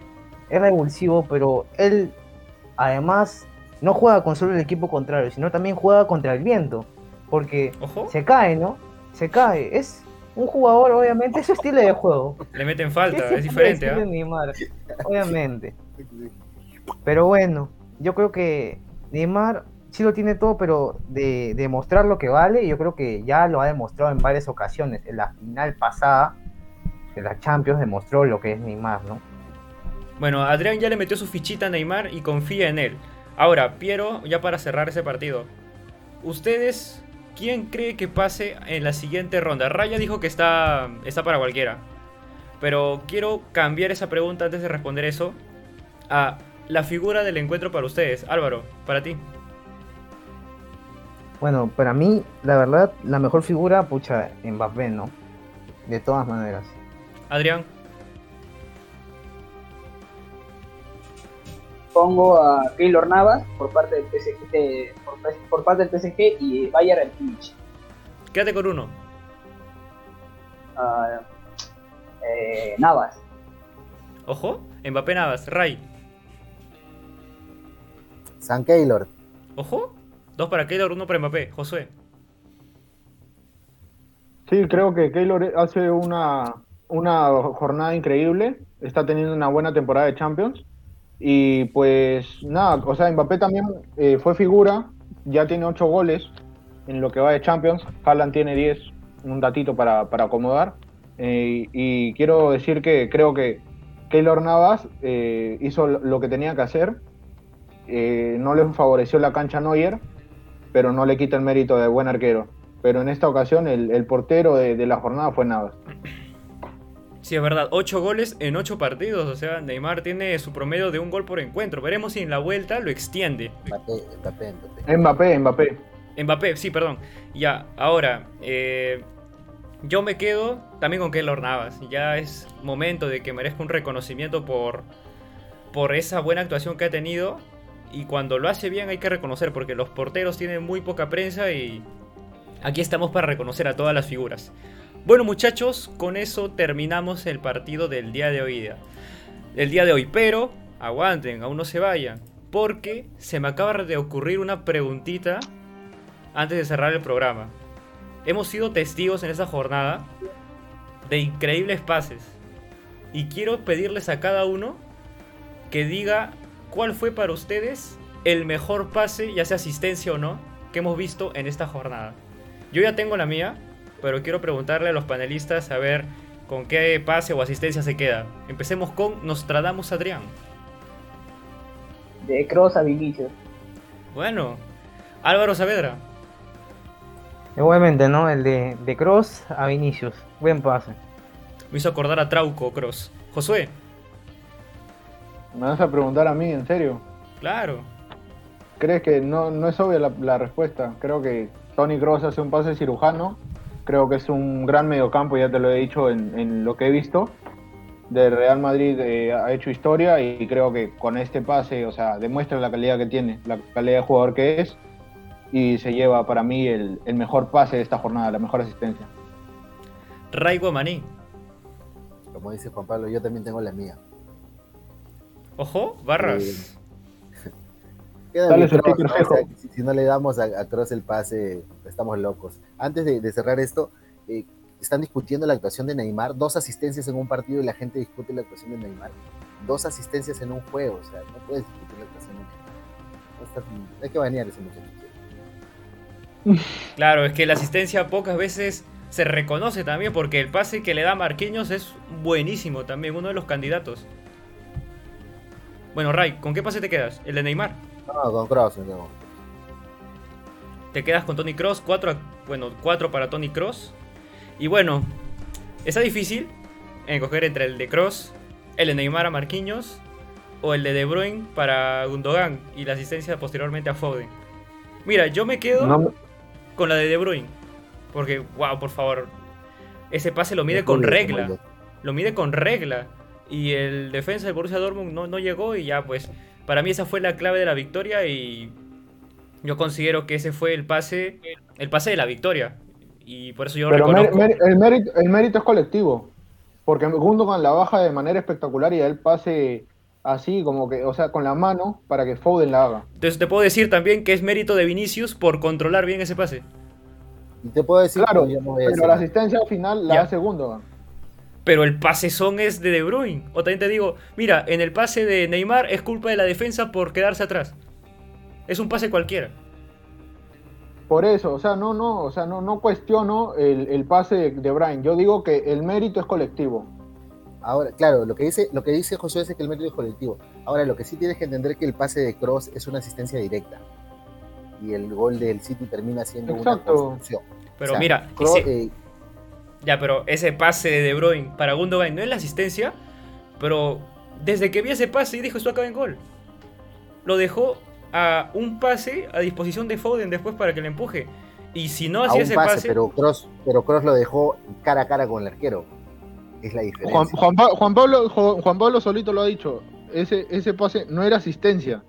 es revulsivo, pero él además no juega con solo el equipo contrario, sino también juega contra el viento, porque se cae, ¿no? Se cae. Es un jugador, obviamente, es su estilo de juego. Le meten falta, es, diferente, ¿eh? obviamente. Pero bueno, yo creo que Neymar sí lo tiene todo, pero de demostrar lo que vale, yo creo que ya lo ha demostrado en varias ocasiones. En la final pasada de la Champions demostró lo que es Neymar, ¿no? Bueno, Adrián ya le metió su fichita a Neymar y confía en él. Ahora, Piero, ya para cerrar ese partido. ¿Ustedes quién cree que pase en la siguiente ronda? Raya dijo que está, está para cualquiera. Pero quiero cambiar esa pregunta antes de responder eso a la figura del encuentro para ustedes. Álvaro, para ti. Bueno, para mí, la verdad, la mejor figura, pucha, Mbappé, ¿no? De todas maneras. Adrián. Pongo a Keylor Navas por parte del PSG, por, parte del PSG y Bayern el Kimmich. Quédate con uno. Uh, eh, Navas. Ojo, Mbappé Navas, Ray. San Keylor. Ojo, dos para Keylor, uno para Mbappé. Josué. Sí, creo que Keylor hace una, una jornada increíble. Está teniendo una buena temporada de Champions. Y pues nada, o sea, Mbappé también eh, fue figura, ya tiene 8 goles en lo que va de Champions, Haaland tiene 10, un datito para, acomodar. Eh, y quiero decir que creo que Keylor Navas eh, hizo lo que tenía que hacer, no le favoreció la cancha Neuer, pero no le quita el mérito de buen arquero. Pero en esta ocasión el, portero de, de la jornada fue Navas. Sí, es verdad, 8 goles en 8 partidos. O sea, Neymar tiene su promedio de un gol por encuentro. Veremos si en la vuelta lo extiende. Mbappé, Mbappé, Mbappé. Mbappé, Mbappé. sí, perdón. Ya, ahora, eh, yo me quedo también con Keylor Navas. Ya es momento de que merezca un reconocimiento por, por esa buena actuación que ha tenido. Y cuando lo hace bien hay que reconocer, porque los porteros tienen muy poca prensa y aquí estamos para reconocer a todas las figuras. Bueno muchachos, con eso terminamos el partido del día de hoy. El día de hoy, pero aguanten, aún no se vayan. porque se me acaba de ocurrir una preguntita antes de cerrar el programa. Hemos sido testigos en esta jornada de increíbles pases. Y quiero pedirles a cada uno que diga cuál fue para ustedes el mejor pase, ya sea asistencia o no, que hemos visto en esta jornada. Yo ya tengo la mía, pero quiero preguntarle a los panelistas a ver con qué pase o asistencia se queda. Empecemos con Nostradamus Adrián. De Cross a Vinicius. Bueno, Álvaro Saavedra. Obviamente, ¿no? El de, de Cross a Vinicius. Buen pase. Me hizo acordar a Trauco Cross. Josué. ¿Me vas a preguntar a mí, en serio? Claro. ¿Crees que no, no es obvia la, la respuesta? Creo que Tony Cross hace un pase cirujano. Creo que es un gran mediocampo, ya te lo he dicho en, en lo que he visto. Del Real Madrid eh, ha hecho historia y creo que con este pase, o sea, demuestra la calidad que tiene, la calidad de jugador que es y se lleva para mí el, el mejor pase de esta jornada, la mejor asistencia. Ray Guamaní. Como dice Juan Pablo, yo también tengo la mía. Ojo, barras. Eh, Queda Dale bien su Kroos, sticker, ¿no? O sea, Fejo. si, si no le damos a, a Kroos el pase, estamos locos. Antes de, de cerrar esto, eh, están discutiendo la actuación de Neymar, dos asistencias en un partido y la gente discute la actuación de Neymar. Dos asistencias en un juego, o sea, no puedes discutir la actuación de Neymar. Hay que banear ese muchacho. Claro, es que la asistencia pocas veces se reconoce también porque el pase que le da Marquinhos es buenísimo también, uno de los candidatos. Bueno, Ray, ¿con qué pase te quedas? El de Neymar. No, con Kroos, no. Te quedas con Tony Cross, 4 bueno, 4 para Tony Cross. Y bueno, está difícil escoger entre el de Cross, el de Neymar a Marquinhos o el de De Bruyne para Gundogan y la asistencia posteriormente a Foden. Mira, yo me quedo No, con la de De Bruyne. Porque, wow, por favor. Ese pase lo mide con regla. Lo mide con regla. Y el defensa del Borussia Dortmund no, no llegó y ya pues. Para mí esa fue la clave de la victoria y yo considero que ese fue el pase, el pase de la victoria. Y por eso yo pero reconozco. mer- mer- el, mérito, el mérito es colectivo. Porque Gundogan la baja de manera espectacular y él pase así, como que, o sea, con la mano para que Foden la haga. Entonces te puedo decir también que es mérito de Vinicius por controlar bien ese pase. Y te puedo decir, Claro, pero yo no voy a pero decir la asistencia final la Ya. hace Gundogan. Pero el pase son es de De Bruyne. O también te digo, mira, en el pase de Neymar es culpa de la defensa por quedarse atrás. Es un pase cualquiera. Por eso, o sea, no, no, o sea, no, no cuestiono el, el pase de, de Brian. Yo digo que el mérito es colectivo. Ahora, claro, lo que dice, lo que dice Josué es que el mérito es colectivo. Ahora, lo que sí tienes que entender es que el pase de Cross es una asistencia directa. Y el gol del City termina siendo Exacto. una construcción. Pero O sea, mira, Kroos, ese- eh, Ya, pero ese pase de De Bruyne para Gundogan no es la asistencia, pero desde que vi ese pase y dijo esto acaba en gol. Lo dejó a un pase a disposición de Foden después para que le empuje. Y si no a hacía un ese pase, pase, pero Cross, pero Kroos lo dejó cara a cara con el arquero. Es la diferencia. Juan, Juan Pa- Juan Pablo, Juan Juan Pablo solito lo ha dicho. Ese, ese pase no era asistencia.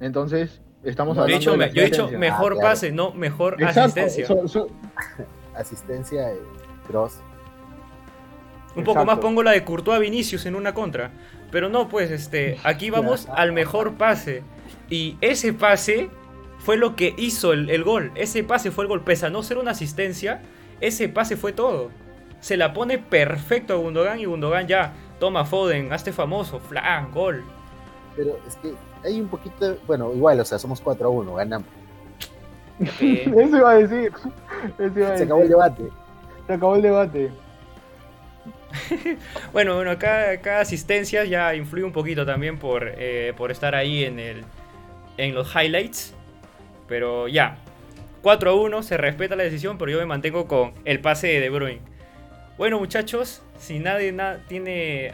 Entonces, estamos No, yo he hablando dicho, de yo he dicho asistencia. mejor Ah, claro. pase, no mejor Exacto, asistencia. so- so- Asistencia, eh, Kroos. Un poco más pongo la de Courtois a Vinicius en una contra. Pero no, pues este, aquí vamos al mejor pase. Y ese pase fue lo que hizo el, el gol. Ese pase fue el gol. Pese a no ser una asistencia, ese pase fue todo. Se la pone perfecto a Gundogan y Gundogan ya toma Foden, hazte famoso, flan, gol. Pero es que hay un poquito, bueno, igual, o sea, somos 4 a 1, ganamos. Eso iba a decir. Eso iba a Se acabó el debate. Se acabó el debate. Bueno, bueno, cada, cada asistencia ya influye un poquito también por, eh, por estar ahí en, el, en los highlights. Pero ya, 4 a 1, se respeta la decisión, pero yo me mantengo con el pase de De Bruyne. Bueno, muchachos, si nadie na- tiene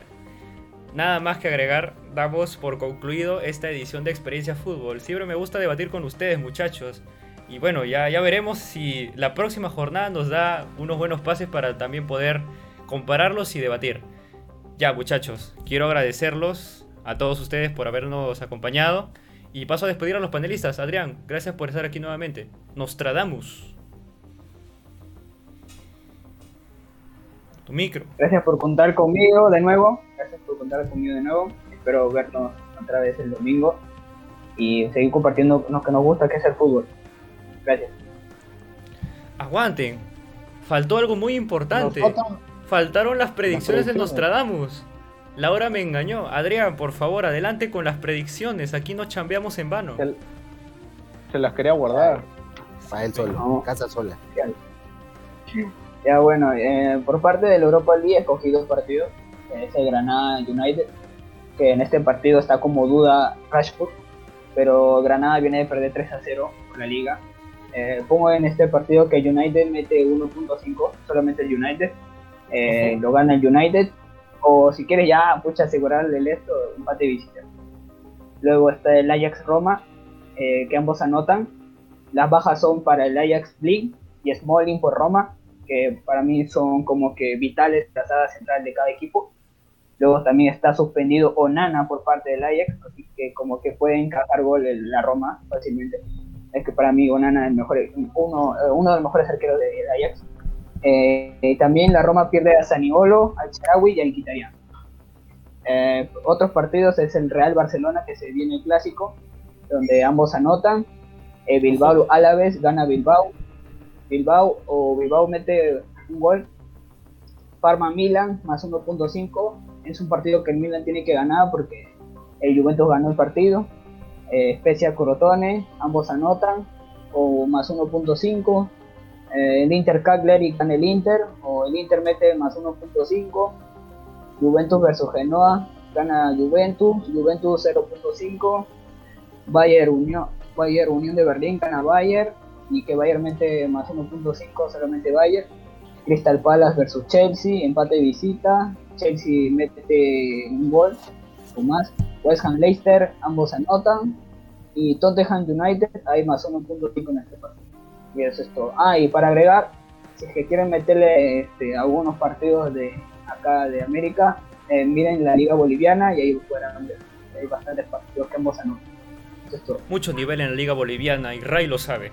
nada más que agregar, damos por concluido esta edición de Experiencia Fútbol. Siempre me gusta debatir con ustedes, muchachos. Y bueno, ya, ya veremos si la próxima jornada nos da unos buenos pases para también poder compararlos y debatir. Ya, muchachos, quiero agradecerlos a todos ustedes por habernos acompañado. Y paso a despedir a los panelistas. Adrián, gracias por estar aquí nuevamente. Nostradamus. Tu micro. Gracias por contar conmigo de nuevo. Gracias por contar conmigo de nuevo. Espero vernos otra vez el domingo. y seguir compartiendo lo que nos gusta, que es el fútbol. Gracias. Aguanten. Faltó algo muy importante. Faltaron las predicciones de predicciones. Nostradamus. Laura me engañó. Adrián, por favor, adelante con las predicciones. Aquí no chambeamos en vano. se, se las quería guardar. Para él solo, No. casa sola. Ya bueno, eh, por parte del Europa League escogí dos partidos. Es el Granada United, que en este partido está como duda Rashford, pero Granada viene de perder 3 a 0 con la liga. Eh, pongo en este partido que United mete 1.5, solamente el United. Eh, lo gana el United. O si quieres ya, pucha, asegurarle el esto, empate visita. Luego está el Ajax Roma, eh, que ambos anotan. Las bajas son para el Ajax Blink y Smalling por Roma, que para mí son como que vitales la saga central de cada equipo. Luego también está suspendido Onana por parte del Ajax, así que como que puede encajar gol en la Roma fácilmente. Es que para mí Onana es uno, eh, uno de los mejores arqueros del Ajax. Eh, también la Roma pierde a Saniolo, al Charawi y a Mkhitaryan. Eh, otros partidos es el Real Barcelona que se viene el clásico, donde ambos anotan. Eh, Bilbao Alavés gana Bilbao. Bilbao o Bilbao mete un gol. Parma Milan más 1.5. Es un partido que el Milan tiene que ganar porque el Juventus ganó el partido. Eh, Spezia Crotone, ambos anotan. O más 1.5. Eh, el Inter Cagliari gana el Inter. O el Inter mete más 1.5. Juventus versus Genoa gana Juventus. Juventus 0.5. Bayern Unión, Bayern Unión de Berlín gana Bayern y que Bayern mete más 1.5 solamente Bayern. Crystal Palace versus Chelsea, empate de visita. Chelsea mete un gol o más. West Ham Leicester, ambos anotan. Y Tottenham United, hay más 1.5 en este partido. Y eso es todo. Ah, y para agregar, si es que quieren meterle este, algunos partidos de acá de América, eh, miren la Liga Boliviana y ahí podrán ver. Hay bastantes partidos que ambos anotan. Eso es todo. Mucho nivel en la liga boliviana y Ray lo sabe.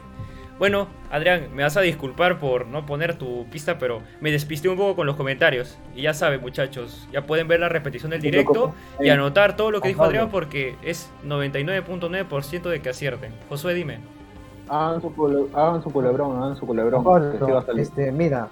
Bueno, Adrián, me vas a disculpar por no poner tu pista, pero me despisté un poco con los comentarios. Y ya saben, muchachos, ya pueden ver la repetición del directo preocupes. y anotar todo lo que dijo. Adrián porque es 99.9% de que acierten. Josué, dime. Hagan su, hagan su culebrón, hagan su culebrón. que sí va a Correcto. salir. Este, mira,